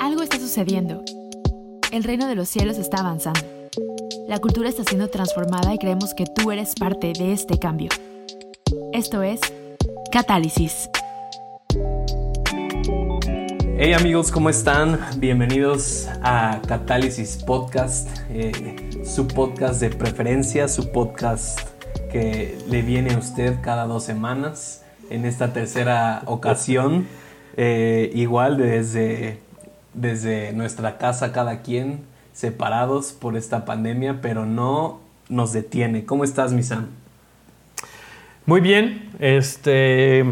Algo está sucediendo. El reino de los cielos está avanzando. La cultura está siendo transformada y creemos que tú eres parte de este cambio. Esto es Catálisis. Hey amigos, ¿cómo están? Bienvenidos a Catálisis Podcast, eh, su podcast de preferencia, su podcast que le viene a usted cada dos semanas. En esta tercera ocasión, eh, igual desde, desde nuestra casa cada quien, separados por esta pandemia, pero no nos detiene. ¿Cómo estás, Misan? Muy bien, este,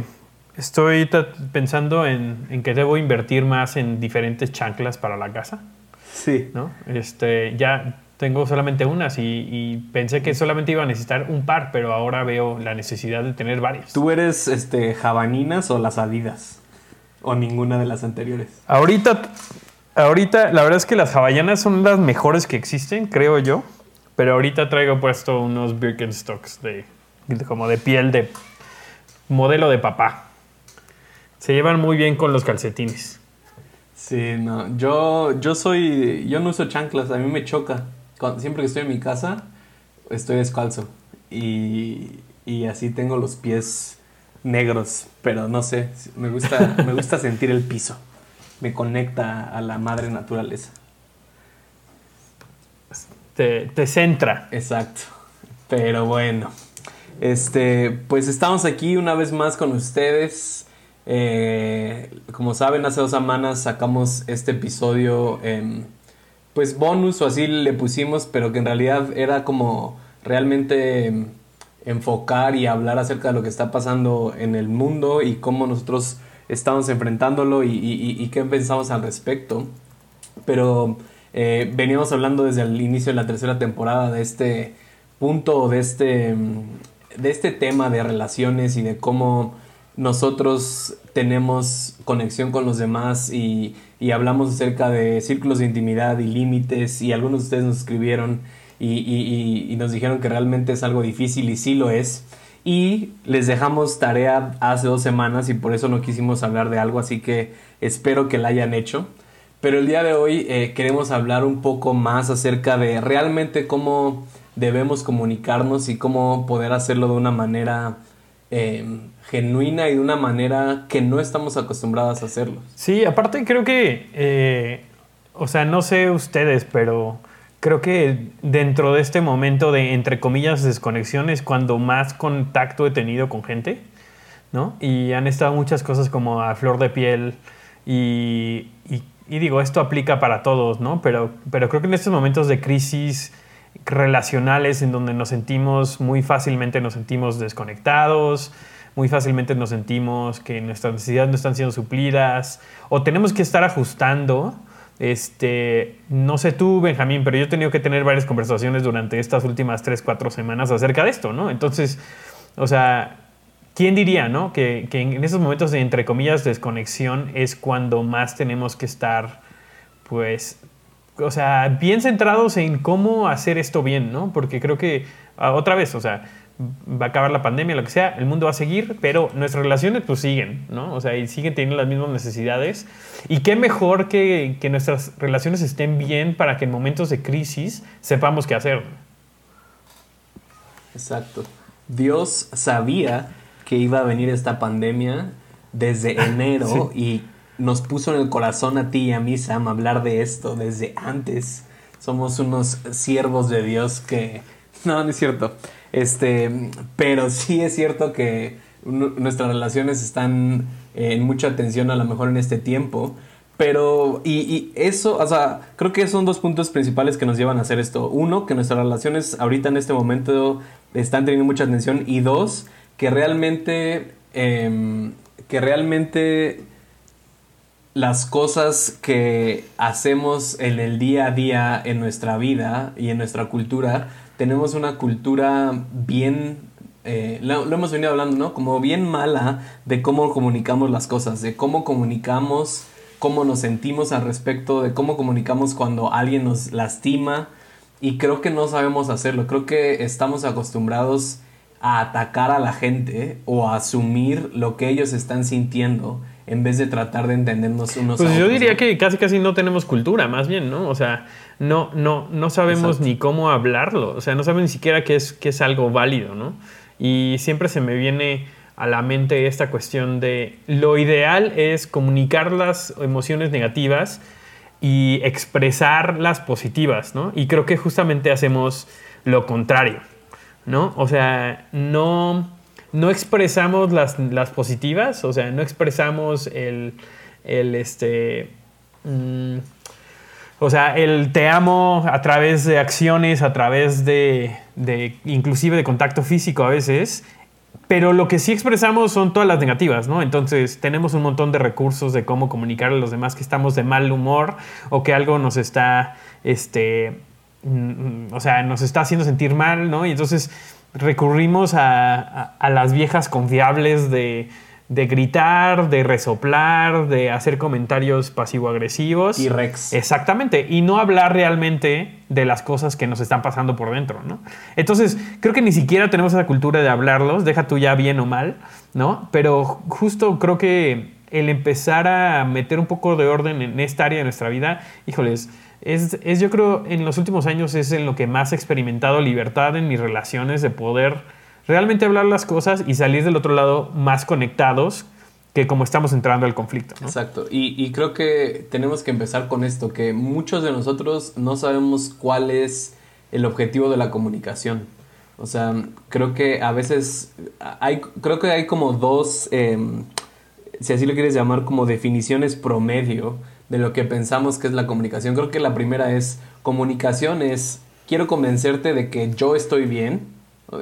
estoy pensando en, en, que debo invertir más en diferentes chanclas para la casa. Sí. ¿no? Este, ya tengo solamente unas y, y, pensé que solamente iba a necesitar un par, pero ahora veo la necesidad de tener varias. ¿Tú eres este, jabaninas o las adidas? ¿O ninguna de las anteriores? Ahorita, ahorita, la verdad es que las hawaianas son las mejores que existen, creo yo. Pero ahorita traigo puesto unos Birkenstocks de, de como de piel de modelo de papá. Se llevan muy bien con los calcetines. Sí, no. Yo, yo soy. Yo no uso chanclas, a mí me choca. Cuando, siempre que estoy en mi casa, estoy descalzo. Y, y así tengo los pies negros. Pero no sé, me gusta, me gusta sentir el piso. Me conecta a la madre naturaleza. Te, te centra. Exacto. Pero bueno. Este, pues estamos aquí una vez más con ustedes. Eh, como saben, hace dos semanas sacamos este episodio, eh, pues bonus o así le pusimos, pero que en realidad era como realmente enfocar y hablar acerca de lo que está pasando en el mundo y cómo nosotros estamos enfrentándolo y qué pensamos al respecto. Pero eh, veníamos hablando desde el inicio de la tercera temporada de este punto, de este, de este tema de relaciones y de cómo nosotros tenemos conexión con los demás y, y, hablamos acerca de círculos de intimidad y límites y algunos de ustedes nos escribieron y, y, nos dijeron que realmente es algo difícil y sí lo es. Y les dejamos tarea hace dos semanas y por eso no quisimos hablar de algo, así que espero que la hayan hecho. Pero el día de hoy eh, queremos hablar un poco más acerca de realmente cómo debemos comunicarnos y cómo poder hacerlo de una manera eh, genuina y de una manera que no estamos acostumbrados a hacerlo. Sí, aparte creo que, eh, o sea, no sé ustedes, pero creo que dentro de este momento de, entre comillas, desconexión es cuando más contacto he tenido con gente, ¿no? Y han estado muchas cosas como a flor de piel y, y, y digo, esto aplica para todos, ¿no? Pero, pero creo que en estos momentos de crisis relacionales en donde nos sentimos muy fácilmente nos sentimos desconectados, muy fácilmente nos sentimos que nuestras necesidades no están siendo suplidas o tenemos que estar ajustando. Este, no sé tú, Benjamín, pero yo he tenido que tener varias conversaciones durante estas últimas 3, 4 semanas acerca de esto, ¿no? Entonces, o sea, ¿quién diría, no? Que, que en esos momentos de, entre comillas, desconexión es cuando más tenemos que estar, pues, o sea, bien centrados en cómo hacer esto bien, ¿no? Porque creo que, otra vez, o sea, va a acabar la pandemia, lo que sea, el mundo va a seguir, pero nuestras relaciones pues siguen, ¿no? O sea, y siguen teniendo las mismas necesidades. Y qué mejor que, que nuestras relaciones estén bien para que en momentos de crisis sepamos qué hacer. Exacto. Dios sabía que iba a venir esta pandemia desde enero sí. y nos puso en el corazón a ti y a mí, Sam, hablar de esto desde antes. Somos unos siervos de Dios que... No, no es cierto. Este, pero sí es cierto que nuestras relaciones están en mucha tensión a lo mejor en este tiempo. Pero, y, eso, o sea, creo que son dos puntos principales que nos llevan a hacer esto. Uno, que nuestras relaciones ahorita en este momento están teniendo mucha tensión. Y dos, que realmente, eh, que realmente las cosas que hacemos en el día a día en nuestra vida y en nuestra cultura, tenemos una cultura bien, eh, lo, lo, hemos venido hablando, ¿no? Como bien mala de cómo comunicamos las cosas, de cómo comunicamos, cómo nos sentimos al respecto, de cómo comunicamos cuando alguien nos lastima. Y creo que no sabemos hacerlo, creo que estamos acostumbrados a atacar a la gente o a asumir lo que ellos están sintiendo en vez de tratar de entendernos unos pues a yo otros, diría ¿no? que casi casi no tenemos cultura, más bien, ¿no? O sea, no, no, no sabemos Exacto. ni cómo hablarlo. O sea, no sabemos ni siquiera que es, que es algo válido, ¿no? Y siempre se me viene a la mente esta cuestión de lo ideal es comunicar las emociones negativas y expresar las positivas, ¿no? Y creo que justamente hacemos lo contrario, ¿no? O sea, no, no expresamos las, las positivas, o sea, no expresamos el, el este, mm, o sea, el te amo a través de acciones, a través de, de inclusive de contacto físico a veces, pero lo que sí expresamos son todas las negativas, ¿no? Entonces tenemos un montón de recursos de cómo comunicar a los demás que estamos de mal humor o que algo nos está, este, mm, o sea, nos está haciendo sentir mal, ¿no? Y entonces recurrimos a, a- a las viejas confiables de, de gritar, de resoplar, de hacer comentarios pasivo-agresivos. Y Rex. Exactamente, y no hablar realmente de las cosas que nos están pasando por dentro, ¿no? Entonces, creo que ni siquiera tenemos esa cultura de hablarlos, deja tú ya bien o mal, ¿no? Pero justo creo que el empezar a meter un poco de orden en esta área de nuestra vida, híjoles, es, es yo creo en los últimos años es en lo que más he experimentado libertad en mis relaciones de poder realmente hablar las cosas y salir del otro lado más conectados que como estamos entrando al conflicto. Exacto. Y, y creo que tenemos que empezar con esto, que muchos de nosotros no sabemos cuál es el objetivo de la comunicación. O sea, creo que a veces hay, creo que hay como dos, em, si así lo quieres llamar, como definiciones promedio de lo que pensamos que es la comunicación. Creo que la primera es comunicación es quiero convencerte de que yo estoy bien,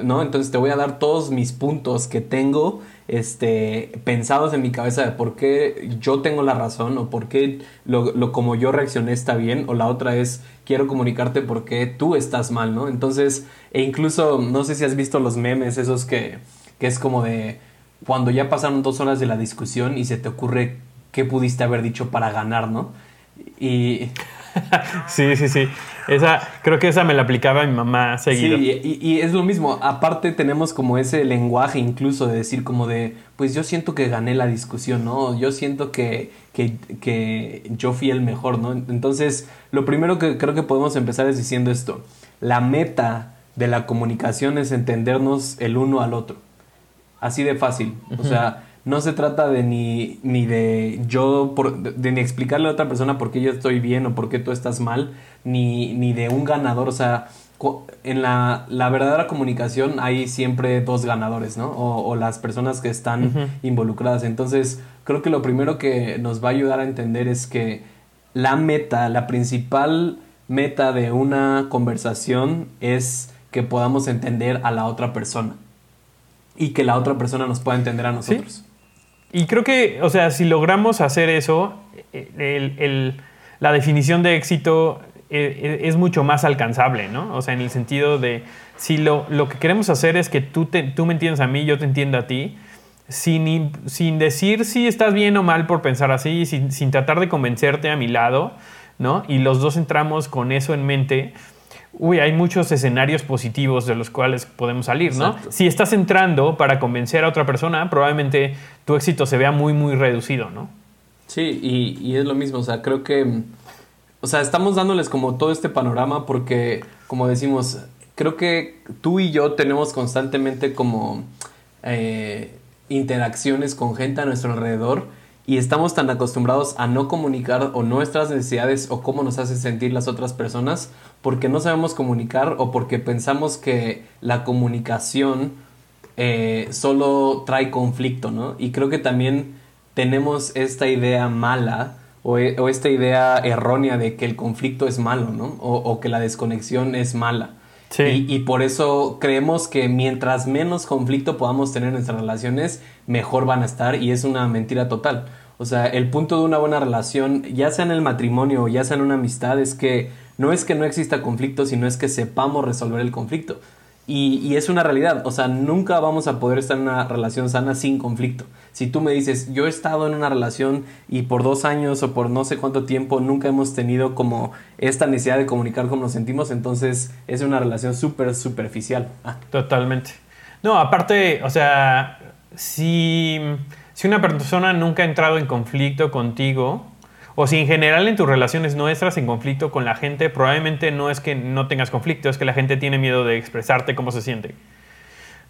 ¿no? Entonces te voy a dar todos mis puntos que tengo este, pensados en mi cabeza de por qué yo tengo la razón o por qué lo, como yo reaccioné está bien. O la otra es quiero comunicarte por qué tú estás mal, ¿no? Entonces, e incluso, no sé si has visto los memes esos que, que es como de cuando ya pasaron dos horas de la discusión y se te ocurre qué pudiste haber dicho para ganar, ¿no? Y Sí, sí, sí. Esa, creo que esa me la aplicaba mi mamá seguido. Sí, y, y es lo mismo. Aparte tenemos como ese lenguaje incluso de decir como de, pues yo siento que gané la discusión, ¿no? Yo siento que, que, que yo fui el mejor, ¿no? Entonces, lo primero que creo que podemos empezar es diciendo esto. La meta de la comunicación es entendernos el uno al otro. Así de fácil. O sea, no se trata de ni, ni de yo, por, de, de ni explicarle a otra persona por qué yo estoy bien o por qué tú estás mal, ni, ni de un ganador. O sea, en la, la verdadera comunicación hay siempre dos ganadores, ¿no? O, o las personas que están involucradas. Entonces, creo que lo primero que nos va a ayudar a entender es que la meta, la principal meta de una conversación es que podamos entender a la otra persona y que la otra persona nos pueda entender a nosotros. Y creo que, o sea, si logramos hacer eso, eh, la definición de éxito eh, eh, es mucho más alcanzable, ¿no? O sea, en el sentido de, si lo, lo que queremos hacer es que tú, te- tú me entiendas a mí, yo te entienda a ti, sin, sin decir si estás bien o mal por pensar así, sin, sin tratar de convencerte a mi lado, ¿no? Y los dos entramos con eso en mente. Uy, hay muchos escenarios positivos de los cuales podemos salir, ¿no? Exacto. Si estás entrando para convencer a otra persona, probablemente tu éxito se vea muy, muy reducido, ¿no? Sí, y, y es lo mismo, o sea, creo que, o sea, estamos dándoles como todo este panorama porque, como decimos, creo que tú y yo tenemos constantemente como eh, interacciones con gente a nuestro alrededor y estamos tan acostumbrados a no comunicar o nuestras necesidades o cómo nos hace sentir las otras personas porque no sabemos comunicar o porque pensamos que la comunicación eh, solo trae conflicto, ¿no? Y creo que también tenemos esta idea mala o, e- esta idea errónea de que el conflicto es malo, ¿no? O que la desconexión es mala. Y por eso creemos que mientras menos conflicto podamos tener en nuestras relaciones, mejor van a estar y es una mentira total. O sea, el punto de una buena relación, ya sea en el matrimonio o ya sea en una amistad, es que no es que no exista conflicto, sino es que sepamos resolver el conflicto. Y, y es una realidad, o sea, nunca vamos a poder estar en una relación sana sin conflicto. Si tú me dices, yo he estado en una relación y por dos años o por no sé cuánto tiempo nunca hemos tenido como esta necesidad de comunicar cómo nos sentimos, entonces es una relación súper superficial. Ah, Totalmente. No, aparte, o sea, si, si una persona nunca ha entrado en conflicto contigo, o si en general en tus relaciones no entras en conflicto con la gente, probablemente no es que no tengas conflicto, es que la gente tiene miedo de expresarte cómo se siente.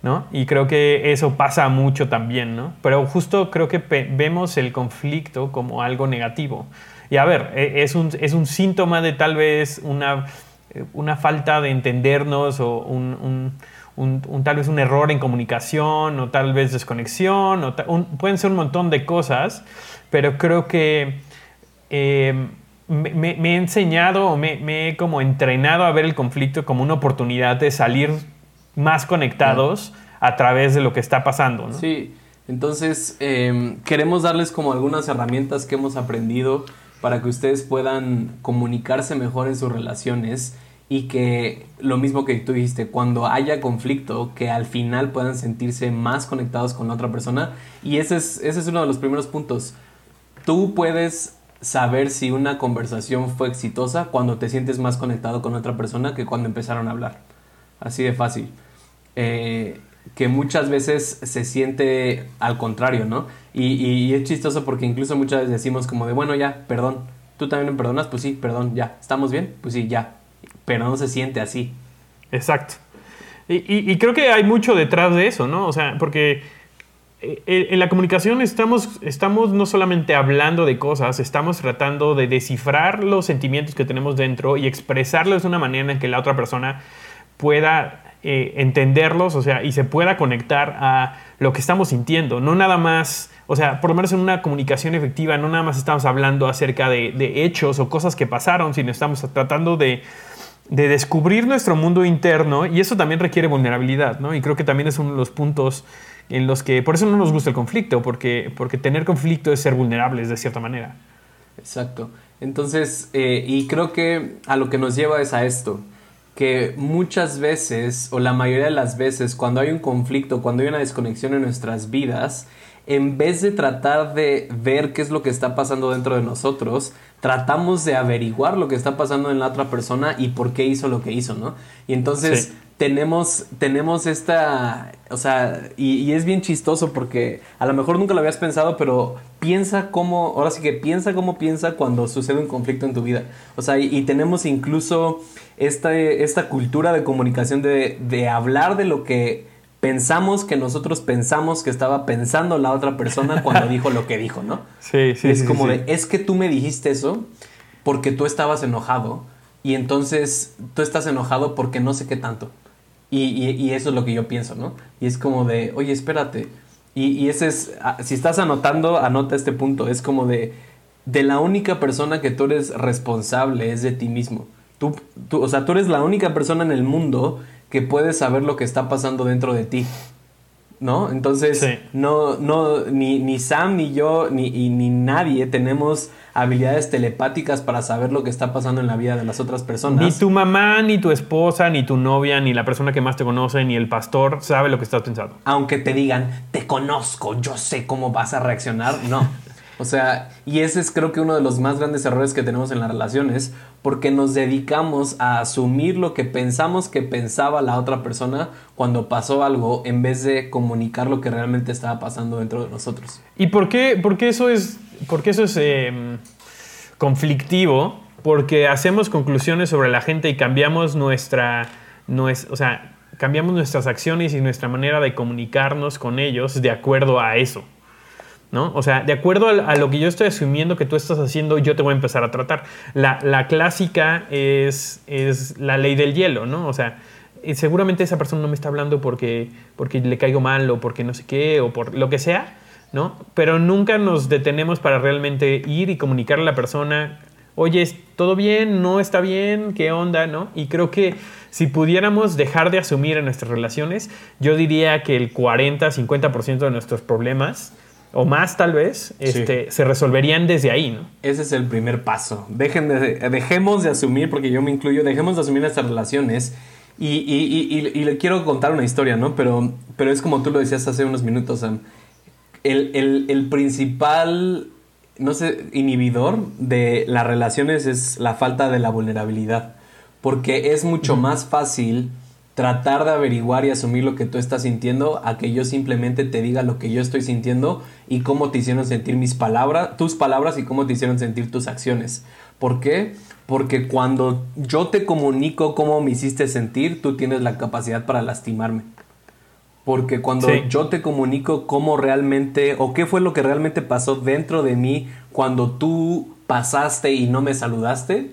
¿No? Y creo que eso pasa mucho también, ¿no? Pero justo creo que vemos el conflicto como algo negativo. Y a ver, e, es un, es un síntoma de tal vez una, una falta de entendernos o un, un, tal vez un error en comunicación o tal vez desconexión, o pueden ser un montón de cosas, pero creo que em, me, he enseñado o me, me, he como entrenado a ver el conflicto como una oportunidad de salir más conectados a través de lo que está pasando. ¿no? Sí, entonces em, queremos darles como algunas herramientas que hemos aprendido para que ustedes puedan comunicarse mejor en sus relaciones y que lo mismo que tú dijiste, cuando haya conflicto, que al final puedan sentirse más conectados con la otra persona. Y ese es, ese es uno de los primeros puntos. Tú puedes saber si una conversación fue exitosa cuando te sientes más conectado con otra persona que cuando empezaron a hablar. Así de fácil. Eh, que muchas veces se siente al contrario, ¿no? Y, y, es chistoso porque incluso muchas veces decimos como de, bueno, ya, perdón. ¿Tú también me perdonas? Pues sí, perdón, ya. ¿Estamos bien? Pues sí, ya pero no se siente así. Exacto. Y, creo que hay mucho detrás de eso, ¿no? O sea, porque eh, en la comunicación estamos, estamos no solamente hablando de cosas, estamos tratando de descifrar los sentimientos que tenemos dentro y expresarlos de una manera en que la otra persona pueda eh, entenderlos, o sea, y se pueda conectar a lo que estamos sintiendo. No nada más, o sea, por lo menos en una comunicación efectiva, no nada más estamos hablando acerca de, hechos o cosas que pasaron, sino estamos tratando de de descubrir nuestro mundo interno y eso también requiere vulnerabilidad, ¿no? Y creo que también es uno de los puntos en los que, por eso no nos gusta el conflicto, porque, porque tener conflicto es ser vulnerables de cierta manera. Exacto. Entonces, eh, y creo que a lo que nos lleva es a esto, que muchas veces, o la mayoría de las veces, cuando hay un conflicto, cuando hay una desconexión en nuestras vidas, en vez de tratar de ver qué es lo que está pasando dentro de nosotros, tratamos de averiguar lo que está pasando en la otra persona y por qué hizo lo que hizo, ¿no? Y entonces tenemos, tenemos esta, o sea, y, es bien chistoso porque a lo mejor nunca lo habías pensado, pero piensa cómo, ahora sí que piensa cómo piensa cuando sucede un conflicto en tu vida. O sea, y, tenemos incluso esta, esta cultura de comunicación de, de hablar de lo que pensamos que nosotros pensamos que estaba pensando la otra persona cuando dijo lo que dijo, ¿no? Sí, sí. Es como de, es que tú me dijiste eso porque tú estabas enojado y entonces tú estás enojado porque no sé qué tanto. Y, eso es lo que yo pienso, ¿no? Y es como de, oye, espérate. Y, ese es, si estás anotando, anota este punto. Es como de, de la única persona que tú eres responsable es de ti mismo. Tú, tú, o sea, tú eres la única persona en el mundo que puedes saber lo que está pasando dentro de ti. ¿No? Entonces, no, no, ni, ni, Sam, ni yo, ni, ni nadie tenemos habilidades telepáticas para saber lo que está pasando en la vida de las otras personas. Ni tu mamá, ni tu esposa, ni tu novia, ni la persona que más te conoce, ni el pastor sabe lo que estás pensando. Aunque te digan, te conozco, yo sé cómo vas a reaccionar, no. O sea, y ese es creo que uno de los más grandes errores que tenemos en las relaciones, porque nos dedicamos a asumir lo que pensamos que pensaba la otra persona cuando pasó algo, en vez de comunicar lo que realmente estaba pasando dentro de nosotros. ¿Y por qué, eso es, eso es em, conflictivo? Porque hacemos conclusiones sobre la gente y cambiamos nuestra, o sea, cambiamos nuestras acciones y nuestra manera de comunicarnos con ellos de acuerdo a eso. ¿No? O sea, de acuerdo a, lo que yo estoy asumiendo que tú estás haciendo, yo te voy a empezar a tratar. La, clásica es, es, la ley del hielo, ¿no? O sea, seguramente esa persona no me está hablando porque, porque le caigo mal o porque no sé qué o por lo que sea, ¿no? Pero nunca nos detenemos para realmente ir y comunicarle a la persona, oye, ¿todo bien? ¿No está bien? ¿Qué onda? ¿No? Y creo que si pudiéramos dejar de asumir en nuestras relaciones, yo diría que el 40-50% de nuestros problemas o más tal vez, este, se resolverían desde ahí, ¿no? Ese es el primer paso. Dejen de, dejemos de asumir, porque yo me incluyo, dejemos de asumir nuestras relaciones. Y, y, le quiero contar una historia, ¿no? Pero, pero es como tú lo decías hace unos minutos, Sam. El, el principal, no sé, inhibidor de las relaciones es la falta de la vulnerabilidad. Porque es mucho más fácil tratar de averiguar y asumir lo que tú estás sintiendo a que yo simplemente te diga lo que yo estoy sintiendo y cómo te hicieron sentir mis palabras, tus palabras y cómo te hicieron sentir tus acciones. ¿Por qué? Porque cuando yo te comunico cómo me hiciste sentir, tú tienes la capacidad para lastimarme. Porque cuando yo te comunico cómo realmente o qué fue lo que realmente pasó dentro de mí cuando tú pasaste y no me saludaste,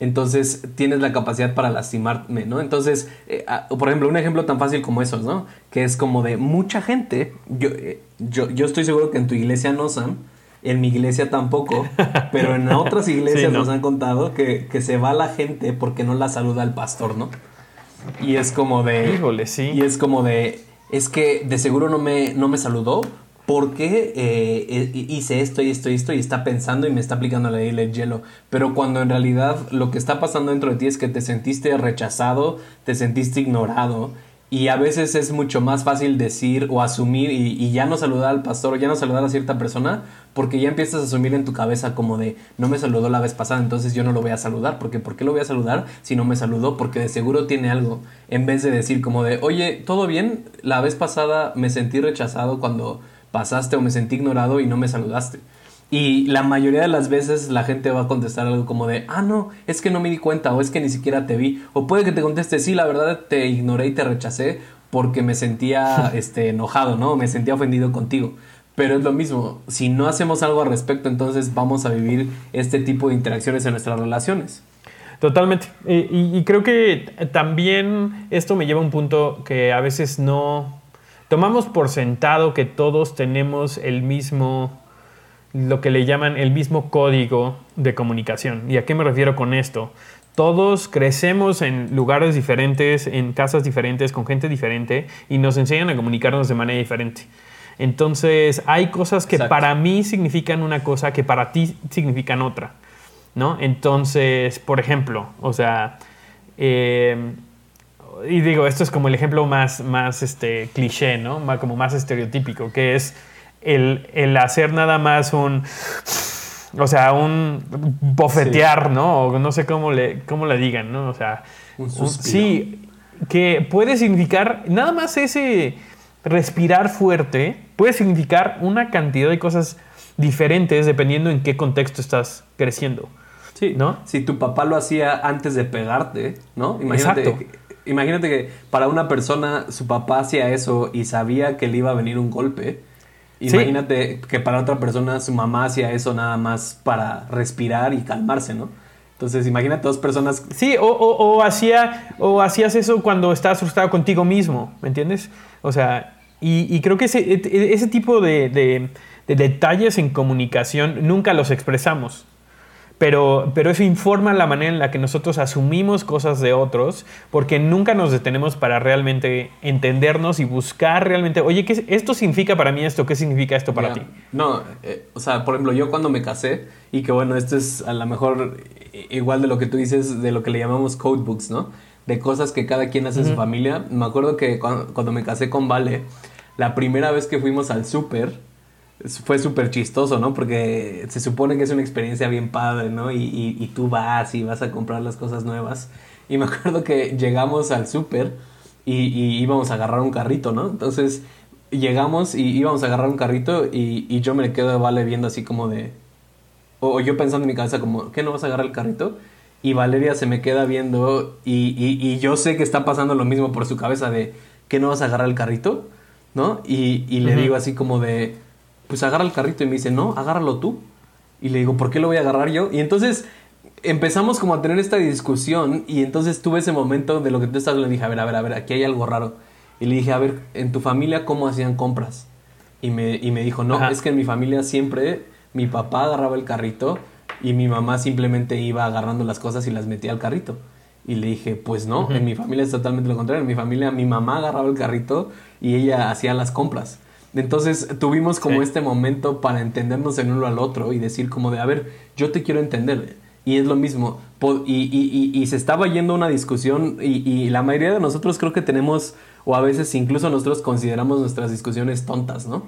entonces tienes la capacidad para lastimarme, ¿no? Entonces, eh, ah, por ejemplo, un ejemplo tan fácil como esos, ¿no? Que es como de mucha gente, yo, eh, yo, yo estoy seguro que en tu iglesia no, Sam, en mi iglesia tampoco, pero en otras iglesias nos han contado que, que se va la gente porque no la saluda el pastor, ¿no? Y es como de... Híjole, sí. Y es como de es que de seguro no me, no me saludó porque eh, eh, hice esto y esto y esto y está pensando y me está aplicando la ley del hielo. Pero cuando en realidad lo que está pasando dentro de ti es que te sentiste rechazado, te sentiste ignorado y a veces es mucho más fácil decir o asumir y, ya no saludar al pastor o ya no saludar a cierta persona porque ya empiezas a asumir en tu cabeza como de no me saludó la vez pasada, entonces yo no lo voy a saludar. Porque ¿por qué lo voy a saludar si no me saludó? Porque de seguro tiene algo. En vez de decir como de, oye, ¿todo bien? La vez pasada me sentí rechazado cuando pasaste o me sentí ignorado y no me saludaste. Y la mayoría de las veces la gente va a contestar algo como de, ah, no, es que no me di cuenta o es que ni siquiera te vi. O puede que te conteste, sí, la verdad te ignoré y te rechacé porque me sentía este, enojado, ¿no? Me sentía ofendido contigo. Pero es lo mismo, si no hacemos algo al respecto, entonces vamos a vivir este tipo de interacciones en nuestras relaciones. Totalmente. Y, y creo que también esto me lleva a un punto que a veces no tomamos por sentado que todos tenemos el mismo lo que le llaman el mismo código de comunicación. ¿Y a qué me refiero con esto? Todos crecemos en lugares diferentes, en casas diferentes, con gente diferente y nos enseñan a comunicarnos de manera diferente. Entonces, hay cosas que para mí significan una cosa que para ti significan otra, ¿no? Entonces, por ejemplo, o sea, eh, y digo, esto es como el ejemplo más, más este, cliché, ¿no? Como más estereotípico, que es el, hacer nada más un o sea, un bofetear, ¿no? O no sé cómo le, cómo le digan, ¿no? O sea, sí, que puede significar, nada más ese respirar fuerte, puede significar una cantidad de cosas diferentes dependiendo en qué contexto estás creciendo. Sí, ¿no? Si tu papá lo hacía antes de pegarte, ¿no? Imagínate, imagínate que para una persona su papá hacía eso y sabía que le iba a venir un golpe Imagínate que para otra persona su mamá hacía eso nada más para respirar y calmarse, ¿no? Entonces, imagínate dos personas. Sí, o, o, hacía, o hacías eso cuando estás frustrado contigo mismo, ¿me entiendes? O sea, y, creo que ese, e, e, ese tipo de, de detalles en comunicación nunca los expresamos pero, pero eso informa la manera en la que nosotros asumimos cosas de otros, porque nunca nos detenemos para realmente entendernos y buscar realmente, oye, ¿qué esto significa para mí esto? ¿Qué significa esto para ti? No, eh, o sea, por ejemplo, yo cuando me casé, y que bueno, esto es a lo mejor igual de lo que tú dices, de lo que le llamamos codebooks, ¿no? De cosas que cada quien hace en su familia. Me acuerdo que cuando, cuando me casé con Vale, la primera vez que fuimos al súper, fue súper chistoso, ¿no? Porque se supone que es una experiencia bien padre, ¿no? Y, y, tú vas y vas a comprar las cosas nuevas. Y me acuerdo que llegamos al súper y, y, íbamos a agarrar un carrito, ¿no? Entonces llegamos y íbamos a agarrar un carrito y, yo me quedo Vale viendo así como de... O, yo pensando en mi cabeza como, ¿qué no vas a agarrar el carrito? Y Valeria se me queda viendo y, y yo sé que está pasando lo mismo por su cabeza de, ¿qué no vas a agarrar el carrito? ¿No? Y, le digo así como de pues agarra el carrito y me dice, no, agárralo tú. Y le digo, ¿por qué lo voy a agarrar yo? Y entonces empezamos como a tener esta discusión y entonces tuve ese momento de lo que tú estás le dije, a ver, a ver, a ver, aquí hay algo raro. Y le dije, a ver, en tu familia, ¿cómo hacían compras? Y me, y me dijo, no, es que en mi familia siempre mi papá agarraba el carrito y mi mamá simplemente iba agarrando las cosas y las metía al carrito. Y le dije, pues no, en mi familia es totalmente lo contrario. En mi familia mi mamá agarraba el carrito y ella hacía las compras. Entonces tuvimos como este momento para entendernos en uno al otro y decir como de, a ver, yo te quiero entender. Y es lo mismo. Y, y, se estaba yendo una discusión y, la mayoría de nosotros creo que tenemos, o a veces incluso nosotros consideramos nuestras discusiones tontas, ¿no?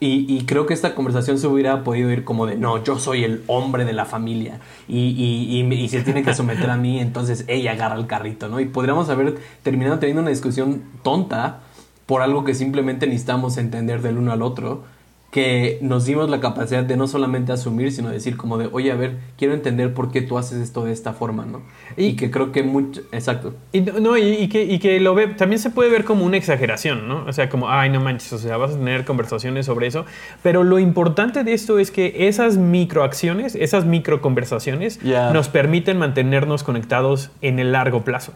Y, creo que esta conversación se hubiera podido ir como de, no, yo soy el hombre de la familia y, y, y, se tiene que someter a mí, entonces ella agarra el carrito, ¿no? Y podríamos haber terminado teniendo una discusión tonta por algo que simplemente necesitamos entender del uno al otro que nos dimos la capacidad de no solamente asumir, sino decir como de, oye, a ver, quiero entender por qué tú haces esto de esta forma, ¿no? Y, que creo que mucho, exacto. Y, no, y, que, y que lo ve, también se puede ver como una exageración, ¿no? O sea, como, ay, no manches, o sea, vas a tener conversaciones sobre eso. Pero lo importante de esto es que esas microacciones, esas microconversaciones, nos permiten mantenernos conectados en el largo plazo.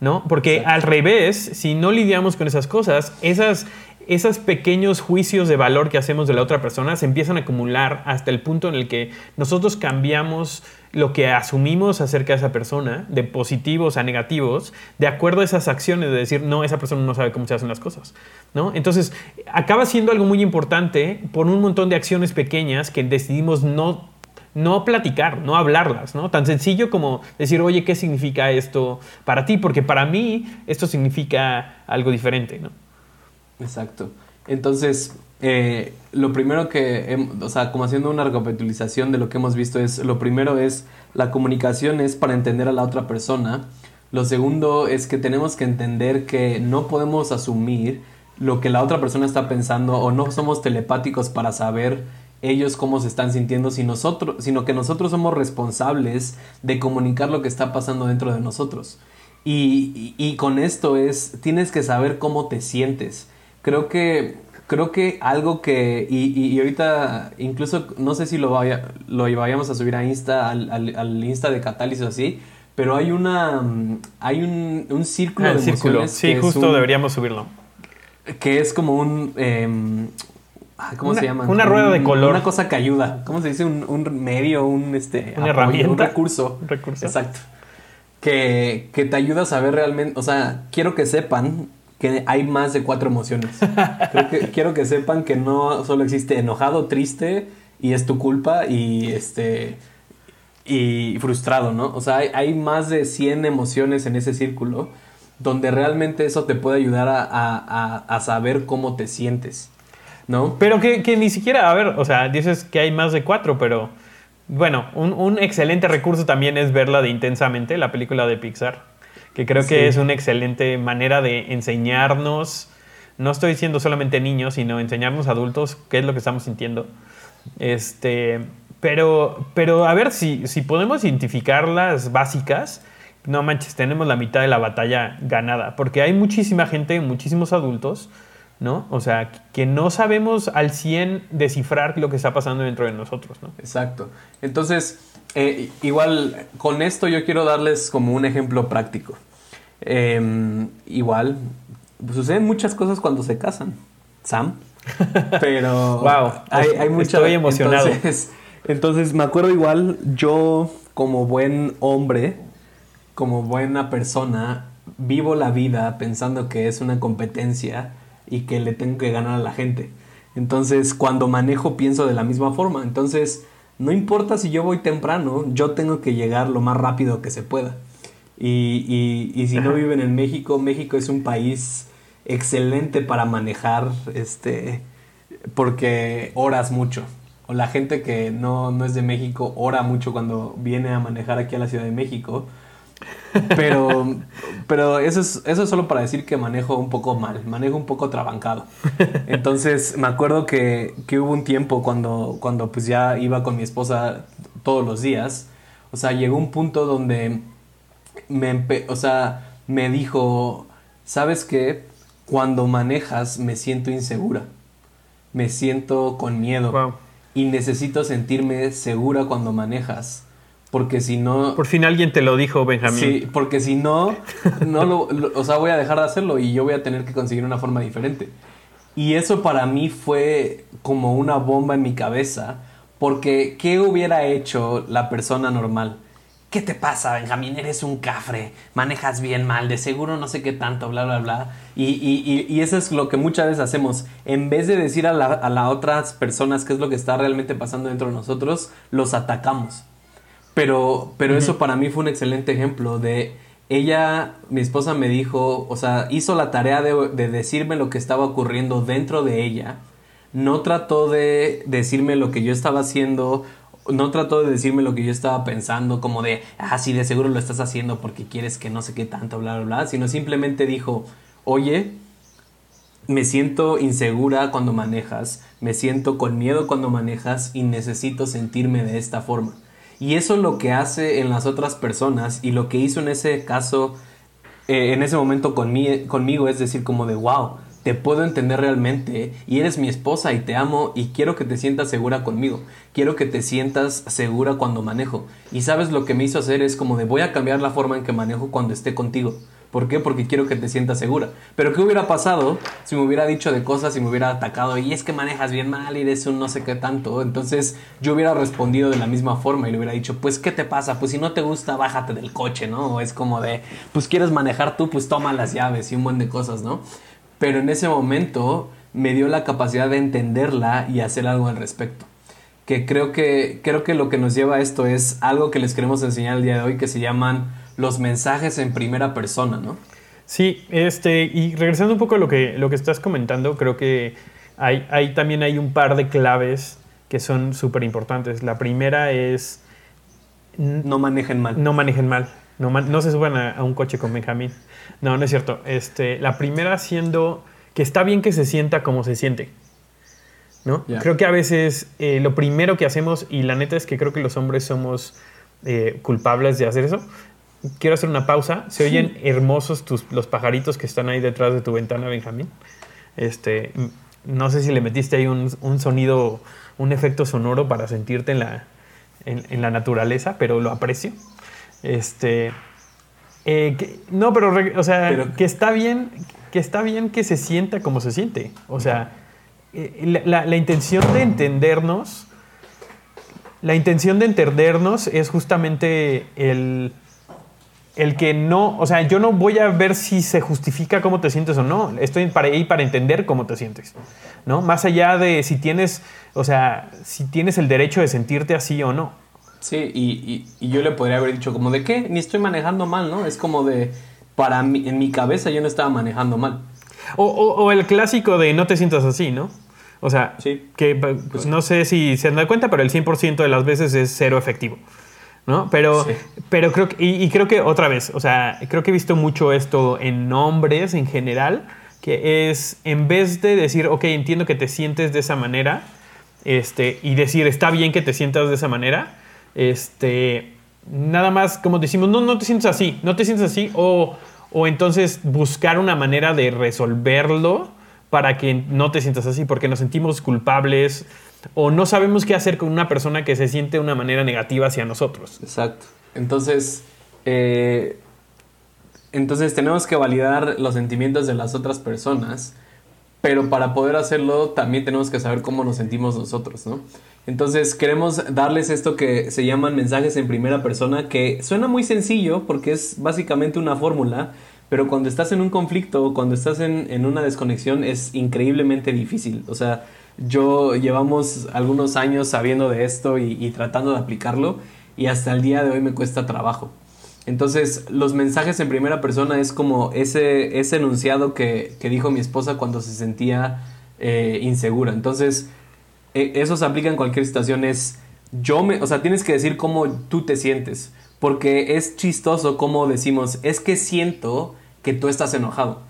¿No? Porque al revés, si no lidiamos con esas cosas, esas, esos pequeños juicios de valor que hacemos de la otra persona se empiezan a acumular hasta el punto en el que nosotros cambiamos lo que asumimos acerca de esa persona, de positivos a negativos, de acuerdo a esas acciones de decir, no, esa persona no sabe cómo se hacen las cosas. ¿no? Entonces, acaba siendo algo muy importante por un montón de acciones pequeñas que decidimos no no platicar, no hablarlas, ¿no? Tan sencillo como decir, oye, ¿qué significa esto para ti? Porque para mí esto significa algo diferente, ¿no? Exacto. Entonces, eh, lo primero que, o sea, como haciendo una recapitulación de lo que hemos visto es, lo primero es, la comunicación es para entender a la otra persona. Lo segundo es que tenemos que entender que no podemos asumir lo que la otra persona está pensando o no somos telepáticos para saber ellos cómo se están sintiendo, si nosotros, sino que nosotros somos responsables de comunicar lo que está pasando dentro de nosotros. Y, y con esto es, tienes que saber cómo te sientes creo que creo que algo que y, y, ahorita incluso no sé si lo vaya lo vayamos a subir a Insta al, al, Insta de Catálisis así pero hay una hay un, un círculo ah, de círculo. sí justo deberíamos subirlo que es como un em, ¿Cómo se llama? Una rueda de color. Una cosa que ayuda. ¿Cómo se dice? Un, un medio, un este. Una herramienta. Un recurso. Un recurso. Exacto. Que, que, te ayuda a saber realmente. O sea, quiero que sepan que hay más de cuatro emociones. quiero que sepan que no solo existe enojado, triste y es tu culpa y este y frustrado, ¿no? O sea, hay, más de 100 emociones en ese círculo donde realmente eso te puede ayudar a, saber cómo te sientes, ¿no? Pero que, ni siquiera, a ver, o sea, dices que hay más de cuatro, pero bueno, un, un excelente recurso también es verla de intensamente, la película de Pixar que creo que es una excelente manera de enseñarnos, no estoy diciendo solamente niños, sino enseñarnos adultos qué es lo que estamos sintiendo. Este, pero, pero a ver, si, si podemos identificar las básicas, no manches, tenemos la mitad de la batalla ganada, porque hay muchísima gente, muchísimos adultos, ¿no? O sea, que no sabemos al 100 descifrar lo que está pasando dentro de nosotros, ¿no? Exacto. Entonces, eh, igual, con esto yo quiero darles como un ejemplo práctico. Em, igual, suceden muchas cosas cuando se casan, Sam. Pero wow, hay, hay Estoy emocionado. Entonces, entonces, me acuerdo igual, yo como buen hombre, como buena persona, vivo la vida pensando que es una competencia y que le tengo que ganar a la gente. Entonces, cuando manejo pienso de la misma forma. Entonces, no importa si yo voy temprano, yo tengo que llegar lo más rápido que se pueda. Y, y, si no viven en México, México es un país excelente para manejar, este, porque oras mucho. O la gente que no, no es de México ora mucho cuando viene a manejar aquí a la Ciudad de México. Pero, pero eso, es, eso es solo para decir que manejo un poco mal, manejo un poco trabancado. Entonces me acuerdo que, que hubo un tiempo cuando, cuando pues ya iba con mi esposa todos los días. O sea, llegó un punto donde me, o sea, me dijo, ¿sabes qué? Cuando manejas me siento insegura, me siento con miedo y necesito sentirme segura cuando manejas. Porque si no... Por fin alguien te lo dijo, Benjamín. Sí, porque si no, no lo, o sea, voy a dejar de hacerlo y yo voy a tener que conseguir una forma diferente. Y eso para mí fue como una bomba en mi cabeza, porque ¿qué hubiera hecho la persona normal? ¿Qué te pasa, Benjamín? Eres un cafre, manejas bien mal, de seguro no sé qué tanto, bla, bla, bla. Y, y, y eso es lo que muchas veces hacemos. En vez de decir a las a otras personas qué es lo que está realmente pasando dentro de nosotros, los atacamos. Pero, pero eso para mí fue un excelente ejemplo de ella, mi esposa me dijo, o sea, hizo la tarea de, de decirme lo que estaba ocurriendo dentro de ella no trató de decirme lo que yo estaba haciendo, no trató de decirme lo que yo estaba pensando, como de, ah, sí, de seguro lo estás haciendo porque quieres que no sé qué tanto, bla, bla, bla, sino simplemente dijo, oye, me siento insegura cuando manejas, me siento con miedo cuando manejas y necesito sentirme de esta forma. Y eso lo que hace en las otras personas y lo que hizo en ese caso, eh, en ese momento conmigo, es decir, como de, wow, te puedo entender realmente y eres mi esposa y te amo y quiero que te sientas segura conmigo. Quiero que te sientas segura cuando manejo. Y sabes lo que me hizo hacer es como de voy a cambiar la forma en que manejo cuando esté contigo. ¿Por qué? Porque quiero que te sientas segura. Pero ¿qué hubiera pasado si me hubiera dicho de cosas y me hubiera atacado? Y es que manejas bien mal y eres un no sé qué tanto. Entonces yo hubiera respondido de la misma forma y le hubiera dicho, pues ¿qué te pasa? Pues si no te gusta, bájate del coche, ¿no? O es como de, pues quieres manejar tú, pues toma las llaves y un buen de cosas, ¿no? Pero en ese momento me dio la capacidad de entenderla y hacer algo al respecto. Que creo que, creo que lo que nos lleva a esto es algo que les queremos enseñar el día de hoy que se llaman los mensajes en primera persona, ¿no? Sí, este, y regresando un poco a lo que, lo que estás comentando, creo que hay, hay también hay un par de claves que son súper importantes. La primera es... No manejen mal. No manejen mal. No, no se suban a, un coche con Benjamín. No, no es cierto. Este, la primera siendo que está bien que se sienta como se siente. ¿no? Creo que a veces eh, lo primero que hacemos, y la neta es que creo que los hombres somos eh, culpables de hacer eso, quiero hacer una pausa. Se oyen hermosos tus, los pajaritos que están ahí detrás de tu ventana, Benjamín. Este, no sé si le metiste ahí un, un sonido, un efecto sonoro para sentirte en la, en, la naturaleza, pero lo aprecio. Este, eh, no, pero, o sea, que está bien, que está bien que se sienta como se siente. O sea, eh, la, la, intención de entendernos, la intención de entendernos es justamente el el que no, o sea, yo no voy a ver si se justifica cómo te sientes o no. Estoy para ahí para entender cómo te sientes, ¿no? Más allá de si tienes, o sea, si tienes el derecho de sentirte así o no. Sí, y, yo le podría haber dicho como de qué, ni estoy manejando mal, ¿no? Es como de, para mí, en mi cabeza yo no estaba manejando mal. O, el clásico de no te sientas así, ¿no? O sea, que pues, no sé si se han dado cuenta, pero el 100% de las veces es cero efectivo. ¿No? Pero, pero creo que, y, creo que otra vez, o sea, creo que he visto mucho esto en hombres en general, que es en vez de decir, ok, entiendo que te sientes de esa manera, este, y decir, está bien que te sientas de esa manera, este, nada más como decimos, no, no te sientes así, no te sientes así, o, o entonces buscar una manera de resolverlo para que no te sientas así, porque nos sentimos culpables, o no sabemos qué hacer con una persona que se siente de una manera negativa hacia nosotros. Exacto. Entonces, eh, entonces tenemos que validar los sentimientos de las otras personas, pero para poder hacerlo también tenemos que saber cómo nos sentimos nosotros, ¿no? Entonces queremos darles esto que se llaman mensajes en primera persona, que suena muy sencillo porque es básicamente una fórmula, pero cuando estás en un conflicto o cuando estás en, en una desconexión es increíblemente difícil. O sea, yo llevamos algunos años sabiendo de esto y, tratando de aplicarlo y hasta el día de hoy me cuesta trabajo. Entonces, los mensajes en primera persona es como ese, ese enunciado que, dijo mi esposa cuando se sentía eh, insegura. Entonces, e, eso se aplica en cualquier situación. Es yo me, o sea, tienes que decir cómo tú te sientes. Porque es chistoso como decimos, es que siento que tú estás enojado.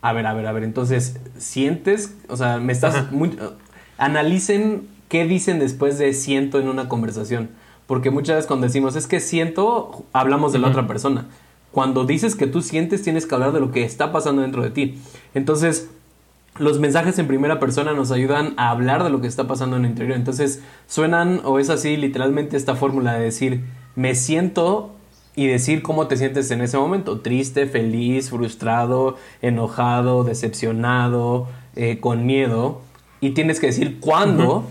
A ver, a ver, a ver. Entonces, ¿sientes? O sea, me estás. Muy, analicen qué dicen después de siento en una conversación. Porque muchas veces cuando decimos es que siento, hablamos de la otra persona. Cuando dices que tú sientes, tienes que hablar de lo que está pasando dentro de ti. Entonces, los mensajes en primera persona nos ayudan a hablar de lo que está pasando en el interior. Entonces, suenan o es así literalmente esta fórmula de decir, me siento y decir cómo te sientes en ese momento. Triste, feliz, frustrado, enojado, decepcionado, eh, con miedo. Y tienes que decir cuándo.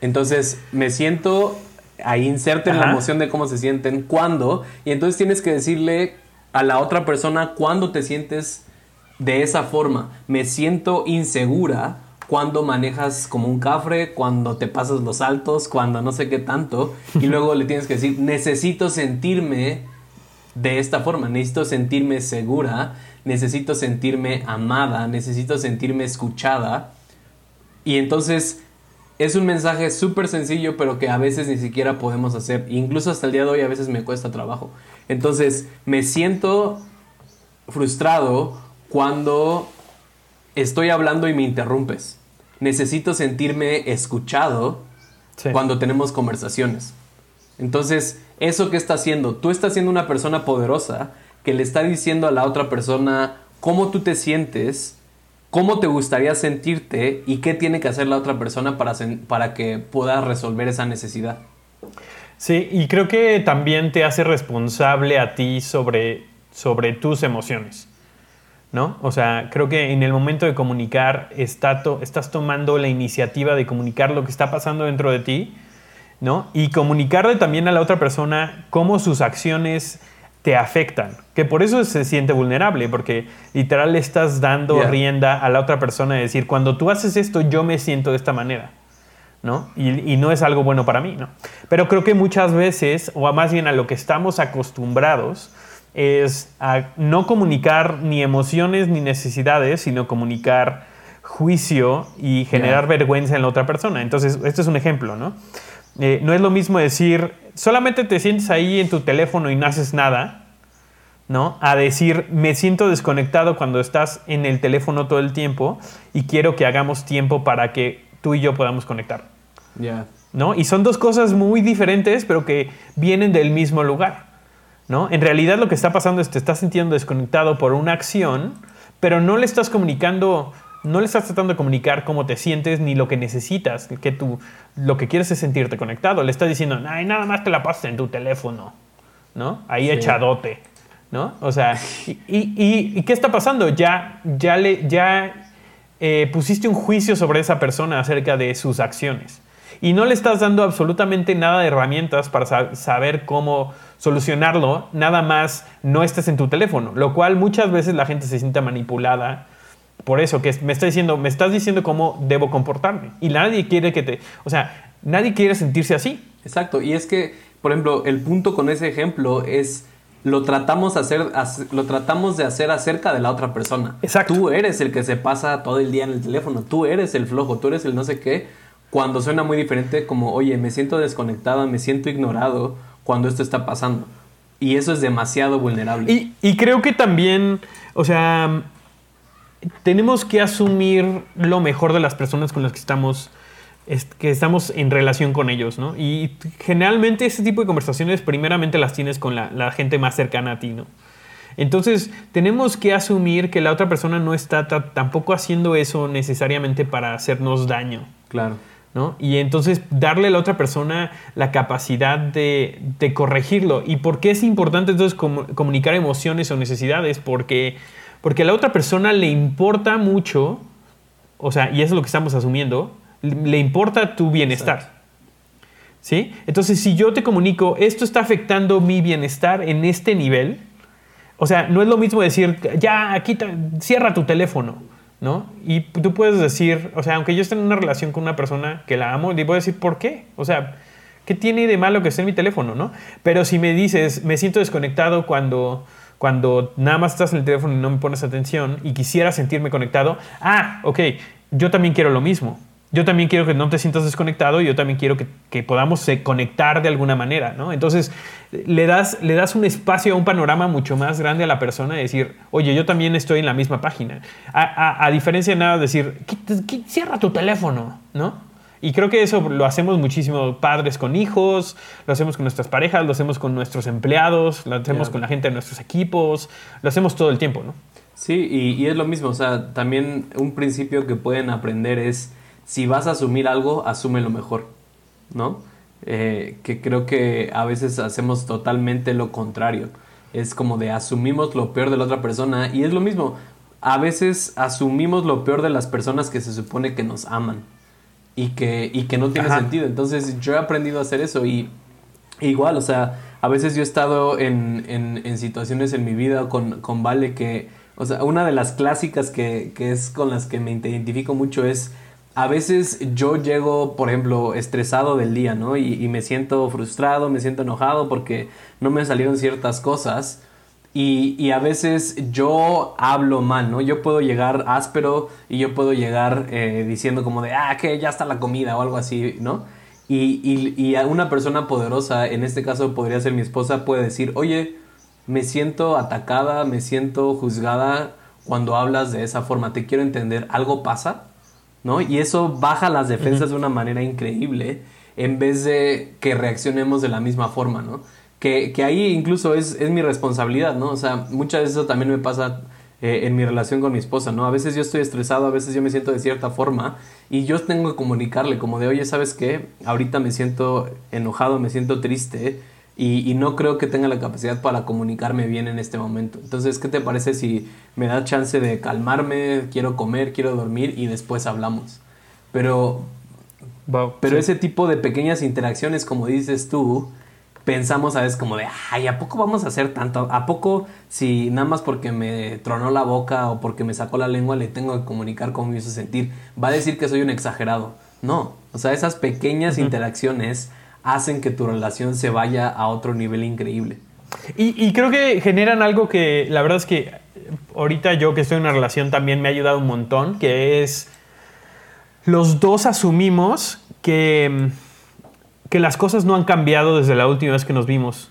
Entonces me siento, ahí inserten la emoción de cómo se sienten, cuándo. Y entonces tienes que decirle a la otra persona cuándo te sientes de esa forma. Me siento insegura cuando manejas como un cafre, cuando te pasas los saltos, cuando no sé qué tanto, y luego le tienes que decir, necesito sentirme de esta forma, necesito sentirme segura, necesito sentirme amada, necesito sentirme escuchada, Y entonces es un mensaje súper sencillo, pero que a veces ni siquiera podemos hacer. Incluso hasta el día de hoy a veces me cuesta trabajo. Entonces me siento frustrado cuando estoy hablando y me interrumpes. Necesito sentirme escuchado Sí. cuando tenemos conversaciones. Entonces, ¿eso qué está haciendo? Tú estás siendo una persona poderosa que le está diciendo a la otra persona cómo tú te sientes, cómo te gustaría sentirte y qué tiene que hacer la otra persona para, para que pueda resolver esa necesidad. Sí, y creo que también te hace responsable a ti sobre, sobre tus emociones. ¿No? O sea, creo que en el momento de comunicar está to- estás tomando la iniciativa de comunicar lo que está pasando dentro de ti, ¿no? Y comunicarle también a la otra persona cómo sus acciones te afectan. Que por eso se siente vulnerable, porque literal le estás dando Yeah. rienda a la otra persona de decir, cuando tú haces esto, yo me siento de esta manera. ¿no? Y, y no es algo bueno para mí, ¿no? Pero creo que muchas veces, o más bien a lo que estamos acostumbrados, es a no comunicar ni emociones ni necesidades, sino comunicar juicio y generar vergüenza en la otra persona. Entonces, este es un ejemplo, ¿no? Eh, no es lo mismo decir, solamente te sientes ahí en tu teléfono y no haces nada, ¿no? A decir, me siento desconectado cuando estás en el teléfono todo el tiempo y quiero que hagamos tiempo para que tú y yo podamos conectar, Ya. ¿no? Y son dos cosas muy diferentes, pero que vienen del mismo lugar, ¿no? En realidad lo que está pasando es que te estás sintiendo desconectado por una acción, pero no le estás comunicando, no le estás tratando de comunicar cómo te sientes ni lo que necesitas, que tú, lo que quieres es sentirte conectado. Le estás diciendo, ay, nada más te la pasas en tu teléfono, ¿no? Ahí Sí. echadote, ¿no? O sea, y, y- y- ¿y qué está pasando? Ya, ya le, ya eh, pusiste un juicio sobre esa persona acerca de sus acciones. Y no le estás dando absolutamente nada de herramientas para sa- saber cómo solucionarlo, nada más no estés en tu teléfono, lo cual muchas veces la gente se siente manipulada por eso, que me está diciendo, me estás diciendo cómo debo comportarme. Y nadie quiere que te, o sea, nadie quiere sentirse así. Exacto, y es que, por ejemplo, el punto con ese ejemplo es lo tratamos, hacer, hace- lo tratamos de hacer acerca de la otra persona. Exacto. Tú eres el que se pasa todo el día en el teléfono, tú eres el flojo, tú eres el no sé qué, cuando suena muy diferente como, oye, me siento desconectada, me siento ignorado cuando esto está pasando. Y eso es demasiado vulnerable. Y, y creo que también, o sea, tenemos que asumir lo mejor de las personas con las que estamos, es- que estamos en relación con ellos, ¿no? Y generalmente ese tipo de conversaciones primeramente las tienes con la, la gente más cercana a ti, ¿no? Entonces, tenemos que asumir que la otra persona no está ta- tampoco haciendo eso necesariamente para hacernos daño. Claro. ¿No? Y entonces darle a la otra persona la capacidad de, de corregirlo. ¿Y por qué es importante entonces comu- comunicar emociones o necesidades? Porque, porque a la otra persona le importa mucho, o sea, y eso es lo que estamos asumiendo, le le importa tu bienestar. Exacto. ¿Sí? Entonces, si yo te comunico, esto está afectando mi bienestar en este nivel, o sea, no es lo mismo decir, ya, quita, cierra tu teléfono, ¿no? Y tú puedes decir, o sea, aunque yo esté en una relación con una persona que la amo, le puedo decir, ¿por qué? O sea, ¿qué tiene de malo que esté en mi teléfono, no? Pero si me dices, me siento desconectado cuando, cuando nada más estás en el teléfono y no me pones atención y quisiera sentirme conectado, ah, ok, yo también quiero lo mismo. Yo también quiero que no te sientas desconectado y yo también quiero que, que podamos eh, conectar de alguna manera, ¿no? Entonces, le das, le das un espacio, un panorama mucho más grande a la persona de decir, oye, yo también estoy en la misma página. A, a- a diferencia de nada, decir, "Quit- quit- cierra tu teléfono, ¿no? Y creo que eso lo hacemos muchísimo padres con hijos, lo hacemos con nuestras parejas, lo hacemos con nuestros empleados, lo hacemos con la gente de nuestros equipos, lo hacemos todo el tiempo, ¿no? Sí, y, y es lo mismo, o sea, también un principio que pueden aprender es, si vas a asumir algo, asume lo mejor, ¿no? Eh, que creo que a veces hacemos totalmente lo contrario. Es como de asumimos lo peor de la otra persona y es lo mismo, a veces asumimos lo peor de las personas que se supone que nos aman y que, y que no tiene Ajá. sentido. Entonces yo he aprendido a hacer eso y Igual, o sea, a veces yo he estado en, en, en situaciones en mi vida con, con Vale que, o sea, una de las clásicas que, que es con las que me identifico mucho es, a veces yo llego, por ejemplo, estresado del día, ¿no? Y, me siento frustrado, me siento enojado porque no me salieron ciertas cosas. Y, a veces yo hablo mal, ¿no? Yo puedo llegar áspero y yo puedo llegar eh, diciendo como de, ah, que ya está la comida o algo así, ¿no? Y, a una persona poderosa, en este caso podría ser mi esposa, puede decir, oye, me siento atacada, me siento juzgada cuando hablas de esa forma, te quiero entender, algo pasa, ¿no? Y eso baja las defensas de una manera increíble en vez de que reaccionemos de la misma forma, ¿no? que, que ahí incluso es, es, mi responsabilidad, ¿no? O sea, muchas veces eso también me pasa eh, en mi relación con mi esposa, ¿no? A veces yo estoy estresado, a veces yo me siento de cierta forma y yo tengo que comunicarle como de, oye, ¿sabes qué? Ahorita me siento enojado, me siento triste y, y, no creo que tenga la capacidad para comunicarme bien en este momento. Entonces, ¿qué te parece si me da chance de calmarme, quiero comer, quiero dormir y después hablamos? Pero, wow, pero sí. ese tipo de pequeñas interacciones, como dices tú, pensamos a veces como de, ay, ¿a poco vamos a hacer tanto? ¿A poco si nada más porque me tronó la boca o porque me sacó la lengua le tengo que comunicar cómo me hizo sentir? Va a decir que soy un exagerado. No, o sea, esas pequeñas uh -huh. interacciones hacen que tu relación se vaya a otro nivel increíble. Y, y, creo que generan algo que la verdad es que ahorita yo que estoy en una relación también me ha ayudado un montón, que es los dos asumimos que que las cosas no han cambiado desde la última vez que nos vimos,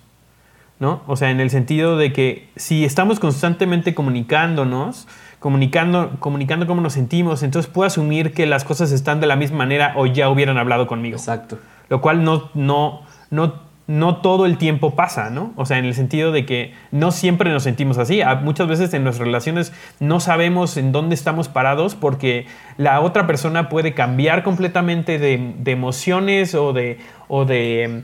¿no? O sea, en el sentido de que si estamos constantemente comunicándonos, comunicando, comunicando cómo nos sentimos, entonces puedo asumir que las cosas están de la misma manera o ya hubieran hablado conmigo. Exacto. Lo cual no, no, no, no todo el tiempo pasa, ¿no? O sea, en el sentido de que no siempre nos sentimos así. Muchas veces en nuestras relaciones no sabemos en dónde estamos parados porque la otra persona puede cambiar completamente de, de emociones o de, o de,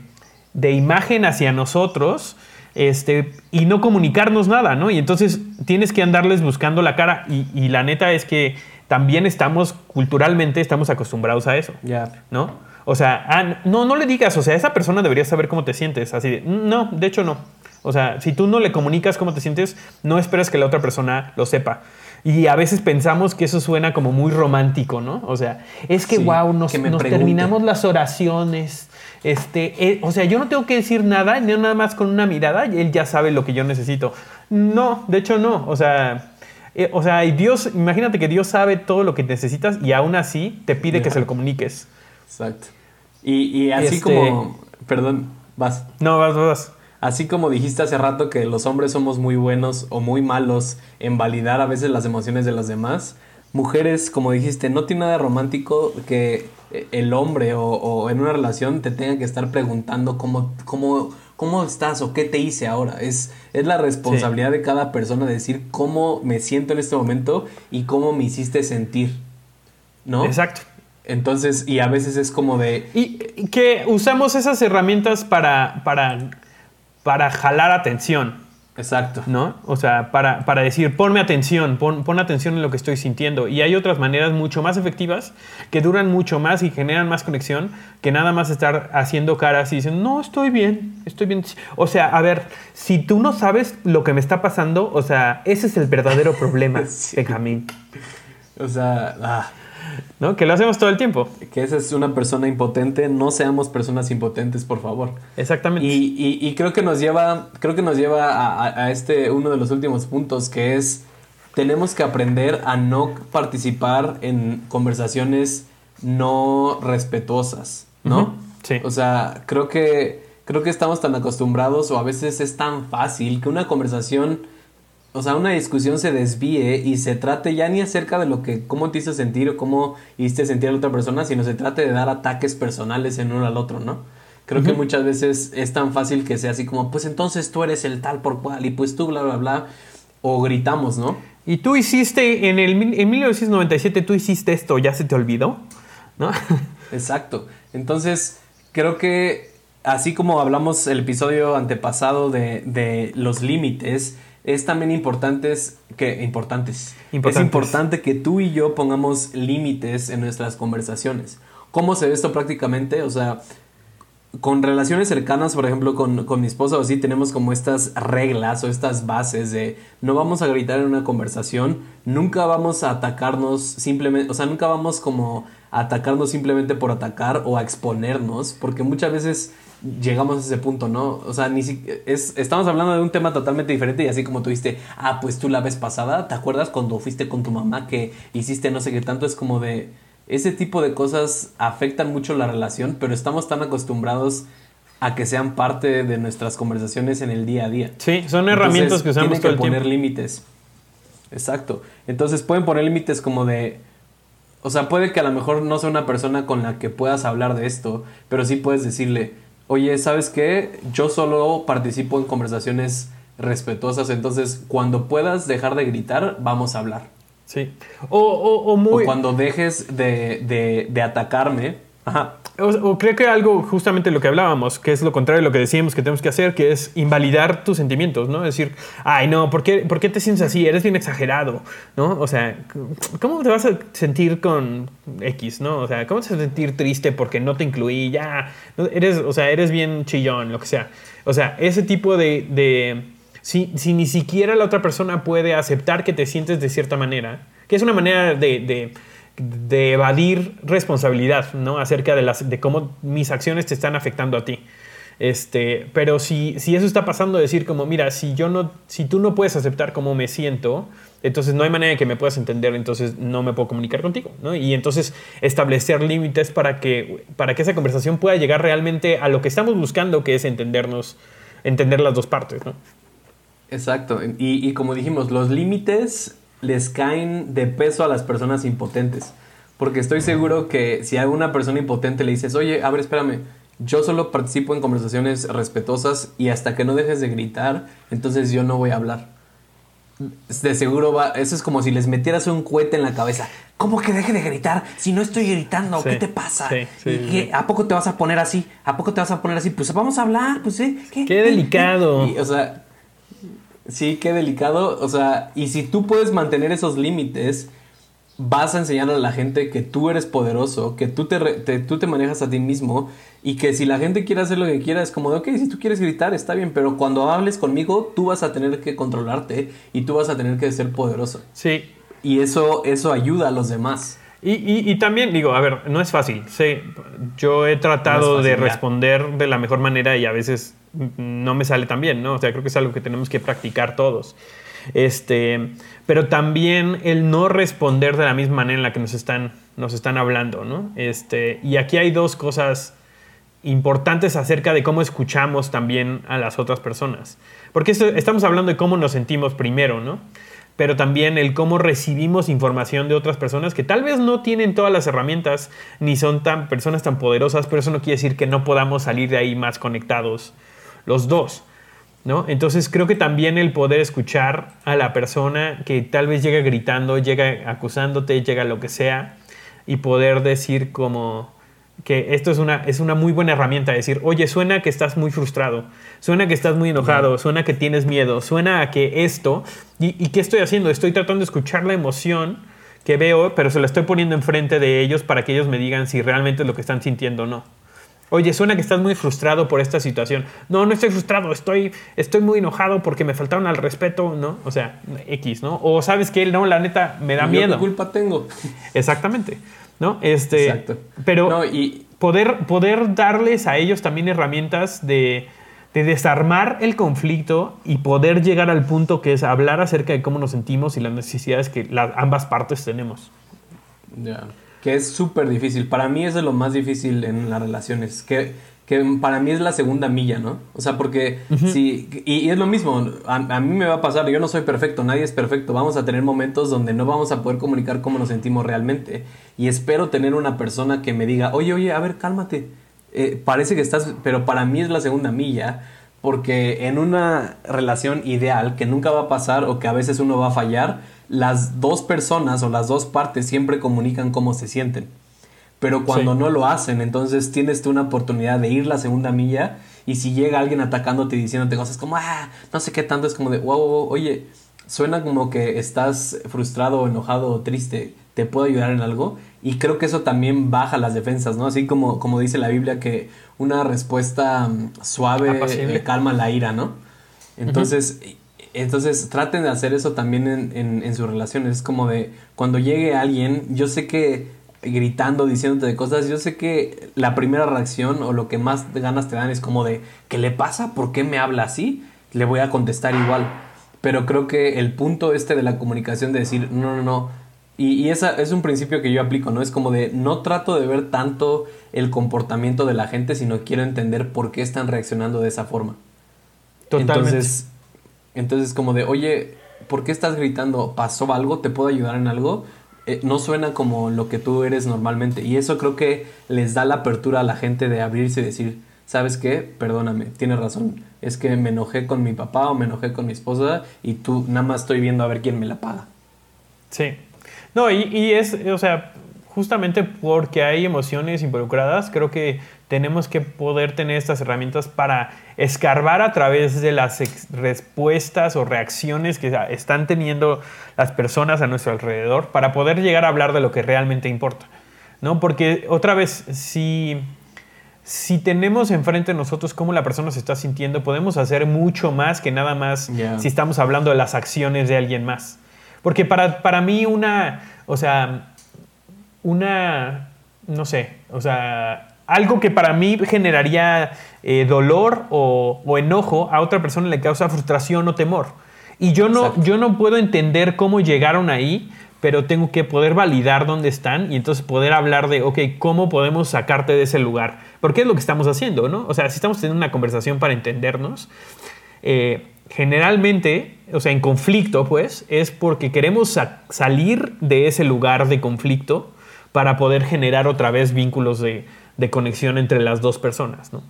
de imagen hacia nosotros este, y no comunicarnos nada, ¿no? Y entonces tienes que andarles buscando la cara y, y la neta es que también estamos, culturalmente, estamos acostumbrados a eso, yeah. ¿no? O sea, ah, no, no le digas, o sea, esa persona debería saber cómo te sientes, así de, no, de hecho no. O sea, si tú no le comunicas cómo te sientes, no esperas que la otra persona lo sepa. Y a veces pensamos que eso suena como muy romántico, ¿no? O sea, es que, sí, wow, nos, que nos terminamos las oraciones. Este, eh, o sea, yo no tengo que decir nada, no nada más con una mirada, y él ya sabe lo que yo necesito. No, de hecho no. O sea, eh, o sea, Dios, imagínate que Dios sabe todo lo que necesitas y aún así te pide yeah. que se lo comuniques. Exacto. Y, y así este... como, perdón, vas. No, vas, vas. Así como dijiste hace rato que los hombres somos muy buenos o muy malos en validar a veces las emociones de los demás, mujeres, como dijiste, no tiene nada romántico que el hombre o, o en una relación te tenga que estar preguntando cómo, cómo, cómo estás o qué te hice ahora. Es, es la responsabilidad sí. de cada persona decir cómo me siento en este momento y cómo me hiciste sentir. ¿No? Exacto. Entonces, y a veces es como de... Y que usamos esas herramientas para, para, para jalar atención. Exacto. ¿No? O sea, para, para decir, ponme atención, pon, pon, atención en lo que estoy sintiendo. Y hay otras maneras mucho más efectivas que duran mucho más y generan más conexión que nada más estar haciendo caras y diciendo, no, estoy bien, estoy bien. O sea, a ver, si tú no sabes lo que me está pasando, o sea, ese es el verdadero problema, sí. Benjamín. O sea, ah. ¿No? Que lo hacemos todo el tiempo. Que esa es una persona impotente. No seamos personas impotentes, por favor. Exactamente. Y, y, y creo que nos lleva, creo que nos lleva a, a, este uno de los últimos puntos, que es tenemos que aprender a no participar en conversaciones no respetuosas, ¿no? Uh -huh. Sí. O sea, creo que creo que estamos tan acostumbrados o a veces es tan fácil que una conversación o sea, una discusión se desvíe y se trate ya ni acerca de lo que, cómo te hizo sentir o cómo hiciste sentir a la otra persona, sino se trate de dar ataques personales en uno al otro, ¿no? Creo uh -huh. que muchas veces es tan fácil que sea así como, pues entonces tú eres el tal por cual y pues tú bla, bla, bla, o gritamos, ¿no? Y tú hiciste, en, el, en 1997 tú hiciste esto, ¿ya se te olvidó? ¿No? Exacto. Entonces, creo que así como hablamos el episodio antepasado de, de los límites, es también importantes que importantes. importantes. Es importante que tú y yo pongamos límites en nuestras conversaciones. ¿Cómo se ve esto prácticamente? O sea, con relaciones cercanas, por ejemplo, con, con mi esposa o así, tenemos como estas reglas o estas bases de no vamos a gritar en una conversación, nunca vamos a atacarnos simplemente, o sea, nunca vamos como atacarnos simplemente por atacar o a exponernos, porque muchas veces llegamos a ese punto, ¿no? O sea, ni si, es, estamos hablando de un tema totalmente diferente y así como tú dijiste, ah, pues tú la vez pasada, ¿te acuerdas cuando fuiste con tu mamá que hiciste no sé qué tanto? Es como de, ese tipo de cosas afectan mucho la relación, pero estamos tan acostumbrados a que sean parte de nuestras conversaciones en el día a día. Sí, son herramientas que usamos todo el poner límites. Exacto. Entonces pueden poner límites como de o sea, puede que a lo mejor no sea una persona con la que puedas hablar de esto, pero sí puedes decirle, "Oye, ¿sabes qué? Yo solo participo en conversaciones respetuosas, entonces cuando puedas dejar de gritar, vamos a hablar." Sí. O, o, o muy... O cuando dejes de, de, de atacarme, ajá, o, creo que algo, justamente lo que hablábamos, que es lo contrario de lo que decíamos que tenemos que hacer, que es invalidar tus sentimientos, ¿no? Decir, ay, no, ¿por qué, ¿por qué te sientes así? Eres bien exagerado, ¿no? O sea, ¿cómo te vas a sentir con X, ¿no? O sea, ¿cómo te vas a sentir triste porque no te incluí? Ya, eres, o sea, eres bien chillón, lo que sea. O sea, ese tipo de... de si, si ni siquiera la otra persona puede aceptar que te sientes de cierta manera, que es una manera de evadir responsabilidad, ¿no? Acerca de, las, de cómo mis acciones te están afectando a ti. Este, pero si, si eso está pasando, decir como, mira, si, yo no, si tú no puedes aceptar cómo me siento, entonces no hay manera de que me puedas entender, entonces no me puedo comunicar contigo, ¿no? Y entonces establecer límites para que, para que esa conversación pueda llegar realmente a lo que estamos buscando, que es entendernos, entender las dos partes, ¿no? Exacto, y, y como dijimos, los límites les caen de peso a las personas impotentes. Porque estoy seguro que si a una persona impotente le dices, oye, a ver, espérame, yo solo participo en conversaciones respetuosas y hasta que no dejes de gritar, entonces yo no voy a hablar. De seguro va, eso es como si les metieras un cohete en la cabeza. ¿Cómo que deje de gritar? Si no estoy gritando, ¿qué te pasa? ¿A poco te vas a poner así? ¿A poco te vas a poner así? Pues vamos a hablar, pues ¿eh? ¿Qué, delicado. o sea, Sí, qué delicado. O sea, y si tú puedes mantener esos límites, vas a enseñar a la gente que tú eres poderoso, que tú te, tú te manejas a ti mismo y que si la gente quiere hacer lo que quiera, es como de, ok, si tú quieres gritar, está bien, pero cuando hables conmigo, tú vas a tener que controlarte y tú vas a tener que ser poderoso. Sí. Y eso, eso ayuda a los demás. Y, y, y, también digo, a ver, no es fácil. Sí, yo he tratado de responder de la mejor manera y a veces no me sale tan bien, ¿no? O sea, creo que es algo que tenemos que practicar todos. Este, pero también el no responder de la misma manera en la que nos están, nos están hablando, ¿no? Este, y aquí hay dos cosas importantes acerca de cómo escuchamos también a las otras personas. Porque estamos hablando de cómo nos sentimos primero, ¿no? Pero también el cómo recibimos información de otras personas que tal vez no tienen todas las herramientas ni son tan personas tan poderosas, pero eso no quiere decir que no podamos salir de ahí más conectados los dos. ¿no? Entonces creo que también el poder escuchar a la persona que tal vez llega gritando, llega acusándote, llega lo que sea, y poder decir como, que esto es una, es una muy buena herramienta, decir, oye, suena que estás muy frustrado, suena que estás muy enojado, suena que tienes miedo, suena a que esto, y, qué estoy haciendo? Estoy tratando de escuchar la emoción que veo, pero se la estoy poniendo enfrente de ellos para que ellos me digan si realmente es lo que están sintiendo o no. Oye, suena que estás muy frustrado por esta situación. No, no estoy frustrado, estoy, estoy muy enojado porque me faltaron al respeto, ¿no? O sea, X, ¿no? O sabes que no, la neta, me da miedo. ¿Qué culpa tengo? Exactamente. ¿No? Este, Exacto. Pero y, poder, poder darles a ellos también herramientas de, desarmar el conflicto y poder llegar al punto que es hablar acerca de cómo nos sentimos y las necesidades que ambas partes tenemos. Ya. Que es súper difícil. Para mí es de lo más difícil en las relaciones. Que que para mí es la segunda milla, ¿no? O sea, porque si, y, es lo mismo, a, mí me va a pasar, yo no soy perfecto, nadie es perfecto, vamos a tener momentos donde no vamos a poder comunicar cómo nos sentimos realmente. Y espero tener una persona que me diga, oye, oye, a ver, cálmate, eh, parece que estás, pero para mí es la segunda milla, porque en una relación ideal que nunca va a pasar o que a veces uno va a fallar, las dos personas o las dos partes siempre comunican cómo se sienten pero cuando no lo hacen, entonces tienes tú una oportunidad de ir la segunda milla y si llega alguien atacándote y diciéndote cosas como, ah, no sé qué tanto, es como de, wow, oye, suena como que estás frustrado, enojado o triste, ¿te puedo ayudar en algo? Y creo que eso también baja las defensas, ¿no? Así como, como dice la Biblia que una respuesta mm, suave le calma la ira, ¿no? Entonces, entonces traten de hacer eso también en, en, en sus relaciones. Es como de, cuando llegue alguien, yo sé que gritando, diciéndote de cosas, yo sé que la primera reacción o lo que más ganas te dan es como de, ¿qué le pasa? ¿Por qué me habla así? Le voy a contestar igual. Pero creo que el punto este de la comunicación de decir, no, no, no. Y, y esa es un principio que yo aplico, ¿no? Es como de, no trato de ver tanto el comportamiento de la gente, sino quiero entender por qué están reaccionando de esa forma. Totalmente. Entonces, entonces como de, oye, ¿por qué estás gritando? ¿Pasó algo? ¿Te puedo ayudar en algo? Eh, no suena como lo que tú eres normalmente. Y eso creo que les da la apertura a la gente de abrirse y decir, ¿sabes qué? Perdóname, tienes razón. Es que me enojé con mi papá o me enojé con mi esposa y tú nada más estoy viendo a ver quién me la paga. Sí. No, y, y es, o sea, justamente porque hay emociones involucradas, creo que tenemos que poder tener estas herramientas para escarbar a través de las respuestas o reacciones que están teniendo las personas a nuestro alrededor para poder llegar a hablar de lo que realmente importa. ¿no? Porque otra vez, si, si tenemos enfrente de nosotros cómo la persona se está sintiendo, podemos hacer mucho más que nada más si estamos hablando de las acciones de alguien más. Porque para, para mí una, o sea, una, no sé, o sea, algo que para mí generaría eh, dolor o, o enojo a otra persona le causa frustración o temor. Y yo no, Exacto. yo no puedo entender cómo llegaron ahí, pero tengo que poder validar dónde están y entonces poder hablar de, ok, ¿cómo podemos sacarte de ese lugar? Porque es lo que estamos haciendo, ¿no? O sea, si estamos teniendo una conversación para entendernos, eh, generalmente, o sea, en conflicto, pues, es porque queremos sa- salir de ese lugar de conflicto para poder generar otra vez vínculos de, de conexión entre las dos personas, ¿no?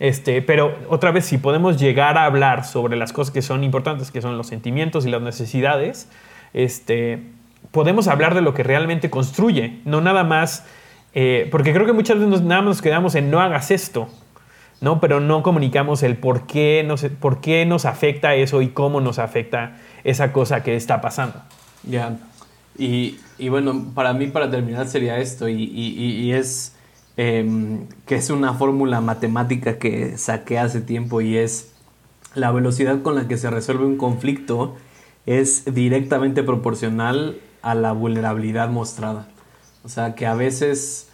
Este, pero otra vez, si podemos llegar a hablar sobre las cosas que son importantes, que son los sentimientos y las necesidades, este, podemos hablar de lo que realmente construye, no nada más, eh, porque creo que muchas veces nos- nada más nos quedamos en no hagas esto, ¿no? Pero no comunicamos el por qué, nos, por qué nos afecta eso y cómo nos afecta esa cosa que está pasando. Ya. Y, y bueno, para mí, para terminar, sería esto. Y- y- y es em, que es una fórmula matemática que saqué hace tiempo y es la velocidad con la que se resuelve un conflicto es directamente proporcional a la vulnerabilidad mostrada. O sea, que a veces,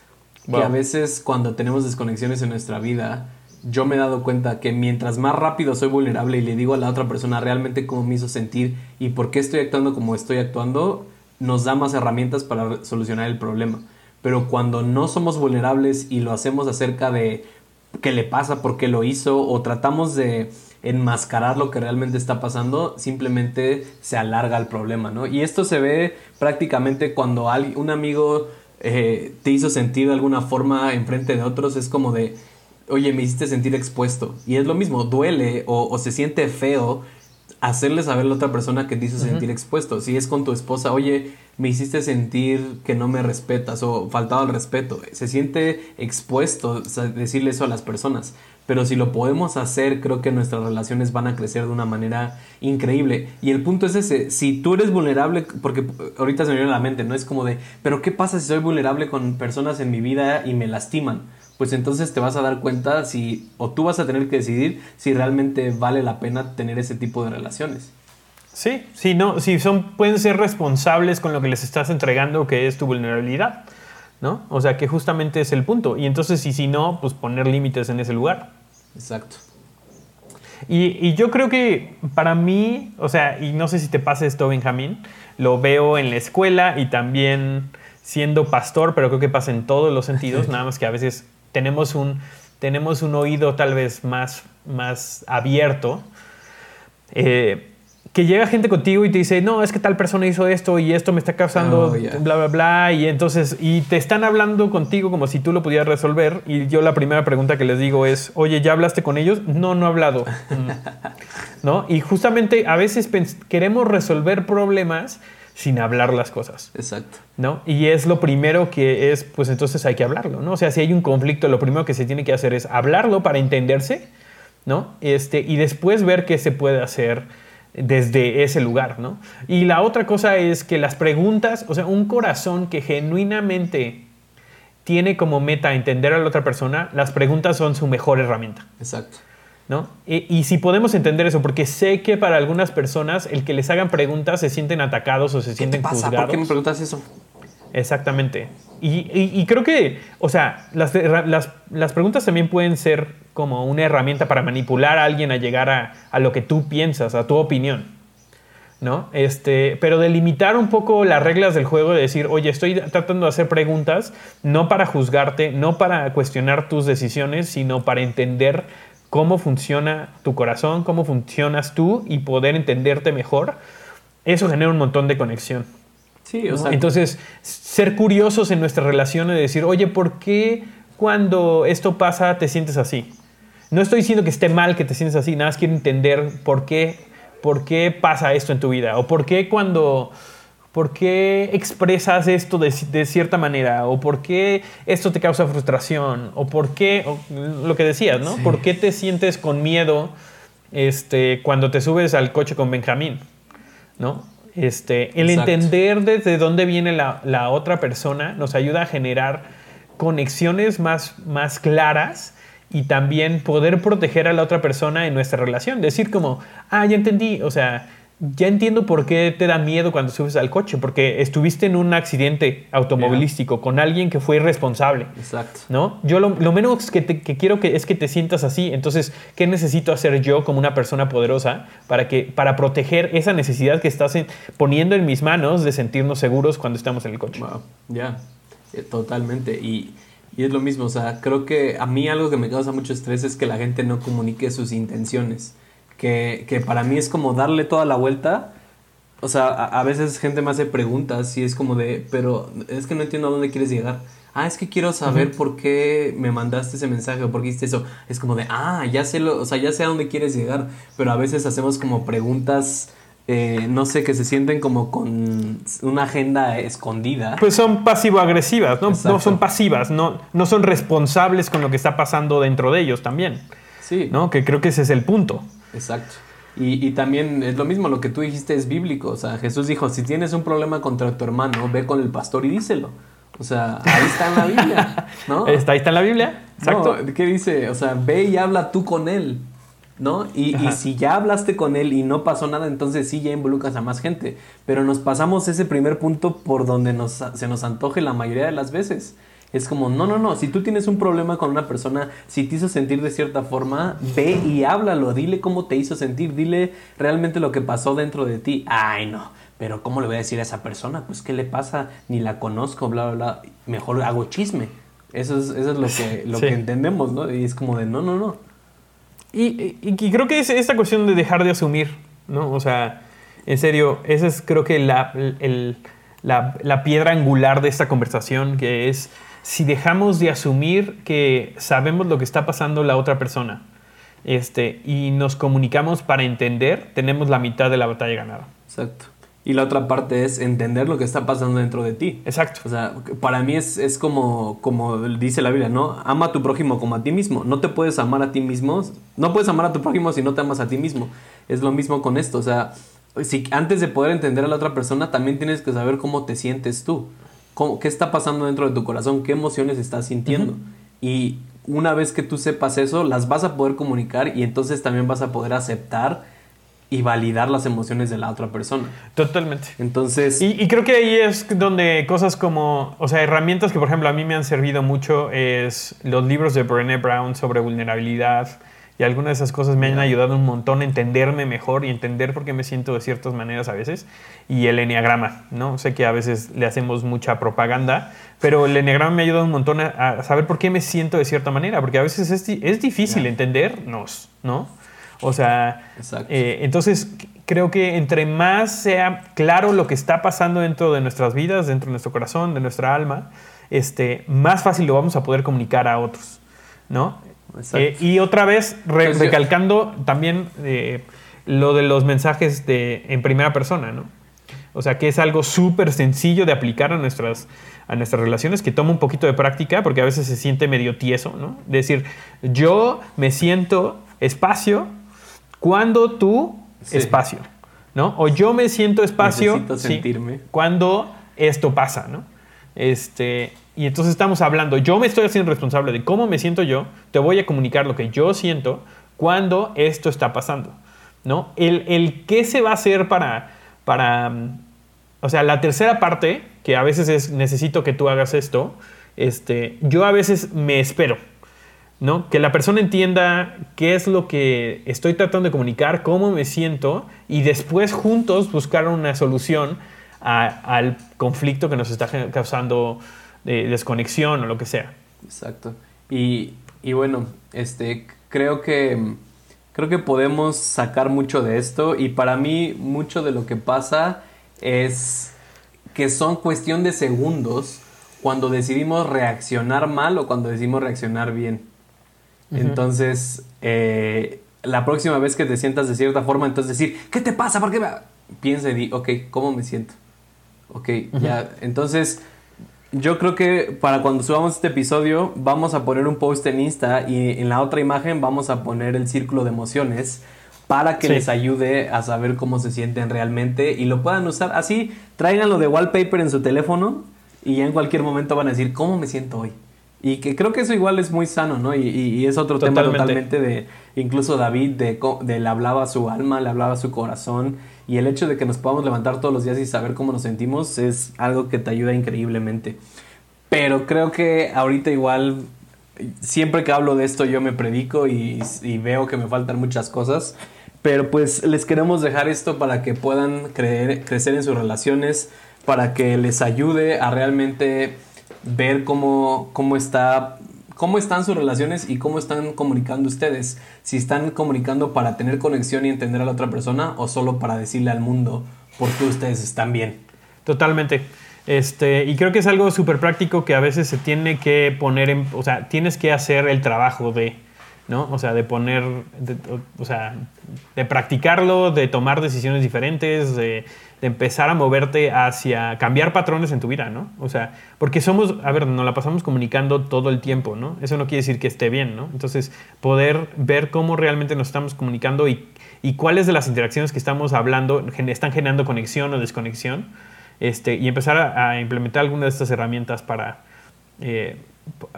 que a veces cuando tenemos desconexiones en nuestra vida, yo me he dado cuenta que mientras más rápido soy vulnerable y le digo a la otra persona realmente cómo me hizo sentir y por qué estoy actuando como estoy actuando, nos da más herramientas para solucionar el problema. Pero cuando no somos vulnerables y lo hacemos acerca de qué le pasa, por qué lo hizo, o tratamos de enmascarar lo que realmente está pasando, simplemente se alarga el problema, ¿no? Y esto se ve prácticamente cuando un amigo eh, te hizo sentir de alguna forma enfrente de otros, es como de, oye, me hiciste sentir expuesto. Y es lo mismo, duele o se siente feo hacerle saber a la otra persona que te hizo sentir expuesto. Si es con tu esposa, oye, me hiciste sentir que no me respetas o faltado al respeto. Se siente expuesto decirle eso a las personas. Pero si lo podemos hacer, creo que nuestras relaciones van a crecer de una manera increíble. Y el punto es ese, si tú eres vulnerable, porque ahorita se me viene a la mente, ¿no? Es como de, pero ¿qué pasa si soy vulnerable con personas en mi vida y me lastiman? Pues entonces te vas a dar cuenta si, o tú vas a tener que decidir si realmente vale la pena tener ese tipo de relaciones. Sí, sí, no, sí, son, pueden ser responsables con lo que les estás entregando, que es tu vulnerabilidad, ¿no? O sea, que justamente es el punto. Y entonces, y si no, pues poner límites en ese lugar. Exacto. Y, y yo creo que para mí, o sea, y no sé si te pasa esto, Benjamín, lo veo en la escuela y también siendo pastor, pero creo que pasa en todos los sentidos, nada más que a veces tenemos un, tenemos un oído tal vez más, más abierto. eh, que llega gente contigo y te dice, no, es que tal persona hizo esto y esto me está causando Oh, ya. bla, bla, bla. Y entonces, y te están hablando contigo como si tú lo pudieras resolver. Y yo la primera pregunta que les digo es, oye, ¿ya hablaste con ellos? No, no he hablado. ¿No? Y justamente a veces queremos resolver problemas sin hablar las cosas. Exacto. ¿no? Y es lo primero que es, pues entonces hay que hablarlo, ¿no? O sea, si hay un conflicto, lo primero que se tiene que hacer es hablarlo para entenderse, ¿no? Este, y después ver qué se puede hacer desde ese lugar, ¿no? Y la otra cosa es que las preguntas, o sea, un corazón que genuinamente tiene como meta entender a la otra persona, las preguntas son su mejor herramienta. Exacto. ¿No? Y, y si podemos entender eso, porque sé que para algunas personas el que les hagan preguntas se sienten atacados o se ¿Qué te pasa? juzgados. ¿Por qué me preguntas eso? Exactamente. Y, y- y creo que, o sea, las, las- las preguntas también pueden ser como una herramienta para manipular a alguien a llegar a, a lo que tú piensas, a tu opinión. ¿No? Este, pero delimitar un poco las reglas del juego, de decir, oye, estoy tratando de hacer preguntas, no para juzgarte, no para cuestionar tus decisiones, sino para entender cómo funciona tu corazón, cómo funcionas tú y poder entenderte mejor. Eso genera un montón de conexión. Sí, o Entonces, ser curiosos en nuestra relación y decir, oye, ¿por qué cuando esto pasa te sientes así? No estoy diciendo que esté mal que te sientes así, nada más quiero entender por qué, por qué pasa esto en tu vida, o por qué cuando, por qué expresas esto de, de cierta manera, o por qué esto te causa frustración, o por qué, o lo que decías, ¿no? Sí. ¿Por qué te sientes con miedo este, cuando te subes al coche con Benjamín? ¿No? Este, el Exacto. entender desde dónde viene la, la otra persona nos ayuda a generar conexiones más, más claras y también poder proteger a la otra persona en nuestra relación. Decir como, ah, ya entendí, o sea, ya entiendo por qué te da miedo cuando subes al coche, porque estuviste en un accidente automovilístico con alguien que fue irresponsable. exacto. ¿no? Yo lo, lo menos que, te- que quiero que es que te sientas así. Entonces, ¿qué necesito hacer yo como una persona poderosa para, que, para proteger esa necesidad que estás en- poniendo en mis manos de sentirnos seguros cuando estamos en el coche? Wow, ya, eh, totalmente. Y, y es lo mismo, o sea, creo que a mí algo que me causa mucho estrés es que la gente no comunique sus intenciones. Que, que para mí es como darle toda la vuelta. O sea, a, a veces gente me hace preguntas y es como de, pero es que no entiendo a dónde quieres llegar. Ah, es que quiero saber por qué me mandaste ese mensaje o por qué hiciste eso. Es como de, ah, ya sé, lo, o sea, ya sé a dónde quieres llegar. Pero a veces hacemos como preguntas, eh, no sé, que se sienten como con una agenda escondida. Pues son pasivo-agresivas, ¿no? Exacto. No son pasivas, no, no son responsables con lo que está pasando dentro de ellos también, Sí, ¿no? Que creo que ese es el punto. Exacto. Y, y también es lo mismo, lo que tú dijiste es bíblico. O sea, Jesús dijo, si tienes un problema contra tu hermano, ve con el pastor y díselo. O sea, ahí está en la Biblia, ¿no? Está, ahí está en la Biblia, exacto. No, ¿Qué dice? O sea, ve y habla tú con él, ¿no? Y, y si ya hablaste con él y no pasó nada, entonces sí ya involucras a más gente. Pero nos pasamos ese primer punto por donde nos, se nos antoje la mayoría de las veces. Es como, no, no, no, si tú tienes un problema con una persona, si te hizo sentir de cierta forma, ve y háblalo, dile cómo te hizo sentir, dile realmente lo que pasó dentro de ti. Ay, no, pero ¿cómo le voy a decir a esa persona? Pues, ¿qué le pasa? Ni la conozco, bla, bla, bla. Mejor hago chisme. Eso es, eso es lo, que, lo Sí. que entendemos, ¿no? Y es como de, no, no, no. Y, y- y creo que es esta cuestión de dejar de asumir, ¿no? O sea, en serio, esa es creo que la, el- la- la piedra angular de esta conversación, que es si dejamos de asumir que sabemos lo que está pasando la otra persona este, y nos comunicamos para entender, tenemos la mitad de la batalla ganada. Exacto. Y la otra parte es entender lo que está pasando dentro de ti. Exacto. O sea, para mí es, es como, como dice la Biblia, ¿no? Ama a tu prójimo como a ti mismo. No te puedes amar a ti mismo. No puedes amar a tu prójimo si no te amas a ti mismo. Es lo mismo con esto. O sea, si antes de poder entender a la otra persona, también tienes que saber cómo te sientes tú. Cómo- ¿Qué está pasando dentro de tu corazón? ¿Qué emociones estás sintiendo? Y una vez que tú sepas eso, las vas a poder comunicar y entonces también vas a poder aceptar y validar las emociones de la otra persona. Totalmente. Entonces, Y, y creo que ahí es donde cosas como, o sea, herramientas que por ejemplo a mí me han servido mucho es los libros de Brené Brown sobre vulnerabilidad y algunas de esas cosas me han ayudado un montón a entenderme mejor y entender por qué me siento de ciertas maneras a veces. Y el enneagrama, ¿no? Sé que a veces le hacemos mucha propaganda, pero el enneagrama me ha ayudado un montón a, a saber por qué me siento de cierta manera, porque a veces es, es difícil entendernos, ¿no? O sea, eh, entonces, creo que entre más sea claro lo que está pasando dentro de nuestras vidas, dentro de nuestro corazón, de nuestra alma, este, más fácil lo vamos a poder comunicar a otros, ¿no? Eh, y otra vez, re- Entonces, yo- recalcando también eh, lo de los mensajes de, en primera persona, ¿no? O sea, que es algo súper sencillo de aplicar a nuestras, a nuestras relaciones, que toma un poquito de práctica, porque a veces se siente medio tieso, ¿no? Decir, yo me siento espacio cuando tú Sí. espacio, ¿no? O yo me siento espacio Necesito sí, sentirme. cuando esto pasa, ¿no? Este, y entonces estamos hablando, yo me estoy haciendo responsable de cómo me siento yo, te voy a comunicar lo que yo siento cuando esto está pasando, ¿no? El, el qué se va a hacer para, para, mm, o sea, la tercera parte, que a veces es necesito que tú hagas esto, este, yo a veces me espero. ¿no? Que la persona entienda qué es lo que estoy tratando de comunicar, cómo me siento y después juntos buscar una solución al conflicto que nos está causando de desconexión o lo que sea. Exacto. Y, y bueno, este, creo que creo que podemos sacar mucho de esto y para mí mucho de lo que pasa es que son cuestión de segundos cuando decidimos reaccionar mal o cuando decidimos reaccionar bien. Entonces, eh, la próxima vez que te sientas de cierta forma, entonces decir, ¿qué te pasa? ¿Por qué? Piensa y di, ok, ¿cómo me siento? Ok, ya. Entonces, yo creo que para cuando subamos este episodio, vamos a poner un post en Insta y en la otra imagen vamos a poner el círculo de emociones para que les ayude a saber cómo se sienten realmente y lo puedan usar. Así, tráiganlo de wallpaper en su teléfono y ya en cualquier momento van a decir, ¿cómo me siento hoy? Y que creo que eso igual es muy sano, ¿no? Y, es otro tema totalmente de, incluso David, de, de, le hablaba a su alma, le hablaba a su corazón. Y el hecho de que nos podamos levantar todos los días y saber cómo nos sentimos es algo que te ayuda increíblemente. Pero creo que ahorita igual, siempre que hablo de esto yo me predico y, veo que me faltan muchas cosas. Pero pues les queremos dejar esto para que puedan creer, crecer en sus relaciones, para que les ayude a realmente ver cómo, cómo está cómo están sus relaciones y cómo están comunicando ustedes. Si están comunicando para tener conexión y entender a la otra persona o solo para decirle al mundo por qué ustedes están bien. Totalmente. Este, y creo que es algo súper práctico que a veces se tiene que poner en, o sea, tienes que hacer el trabajo de, ¿no? O sea, de poner, o sea, de practicarlo, de tomar decisiones diferentes, de de empezar a moverte hacia cambiar patrones en tu vida, ¿no? O sea, porque somos, a ver, nos la pasamos comunicando todo el tiempo, ¿no? Eso no quiere decir que esté bien, ¿no? Entonces, poder ver cómo realmente nos estamos comunicando y, y cuáles de las interacciones que estamos hablando están generando conexión o desconexión, este, y empezar a, implementar algunas de estas herramientas para, eh,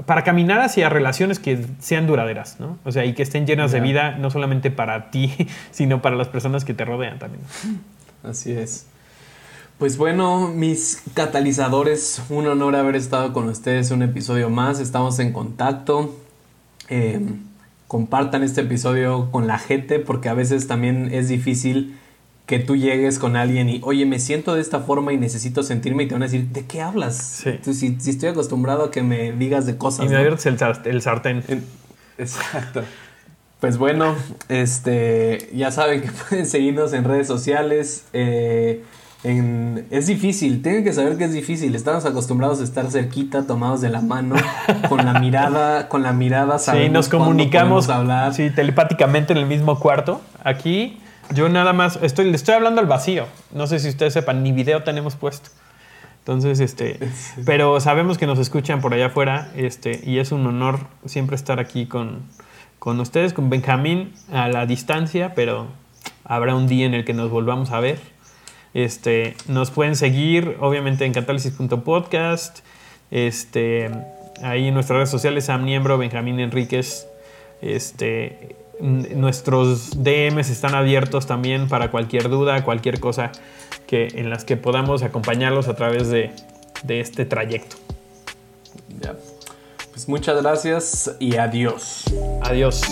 para caminar hacia relaciones que sean duraderas, ¿no? O sea, y que estén llenas de vida, no solamente para ti, sino para las personas que te rodean también. Así es. Pues bueno, mis catalizadores, un honor haber estado con ustedes un episodio más. Estamos en contacto. Em, compartan este episodio con la gente porque a veces también es difícil que tú llegues con alguien y, oye, me siento de esta forma y necesito sentirme y te van a decir, ¿de qué hablas? Sí. si, estoy acostumbrado a que me digas de cosas. Y me el, el sartén. Exacto. Pues bueno, este, ya saben que pueden seguirnos en redes sociales. Eh, es difícil, tienen que saber que es difícil. Estamos acostumbrados a estar cerquita, tomados de la mano, con la mirada, con la mirada. Sí, nos comunicamos hablar. Sí, telepáticamente en el mismo cuarto. Aquí yo nada más estoy, le estoy hablando al vacío. No sé si ustedes sepan, ni video tenemos puesto. Entonces, este, pero sabemos que nos escuchan por allá afuera, este, y es un honor siempre estar aquí con, con ustedes, con Benjamín a la distancia, pero habrá un día en el que nos volvamos a ver. Este, nos pueden seguir, obviamente, en catálisis.podcast. Este, ahí en nuestras redes sociales, Sam Niembro, Benjamín Enríquez. Este, nuestros DMs están abiertos también para cualquier duda, cualquier cosa que, en las que podamos acompañarlos a través de, este trayecto. Pues muchas gracias y adiós. Adiós.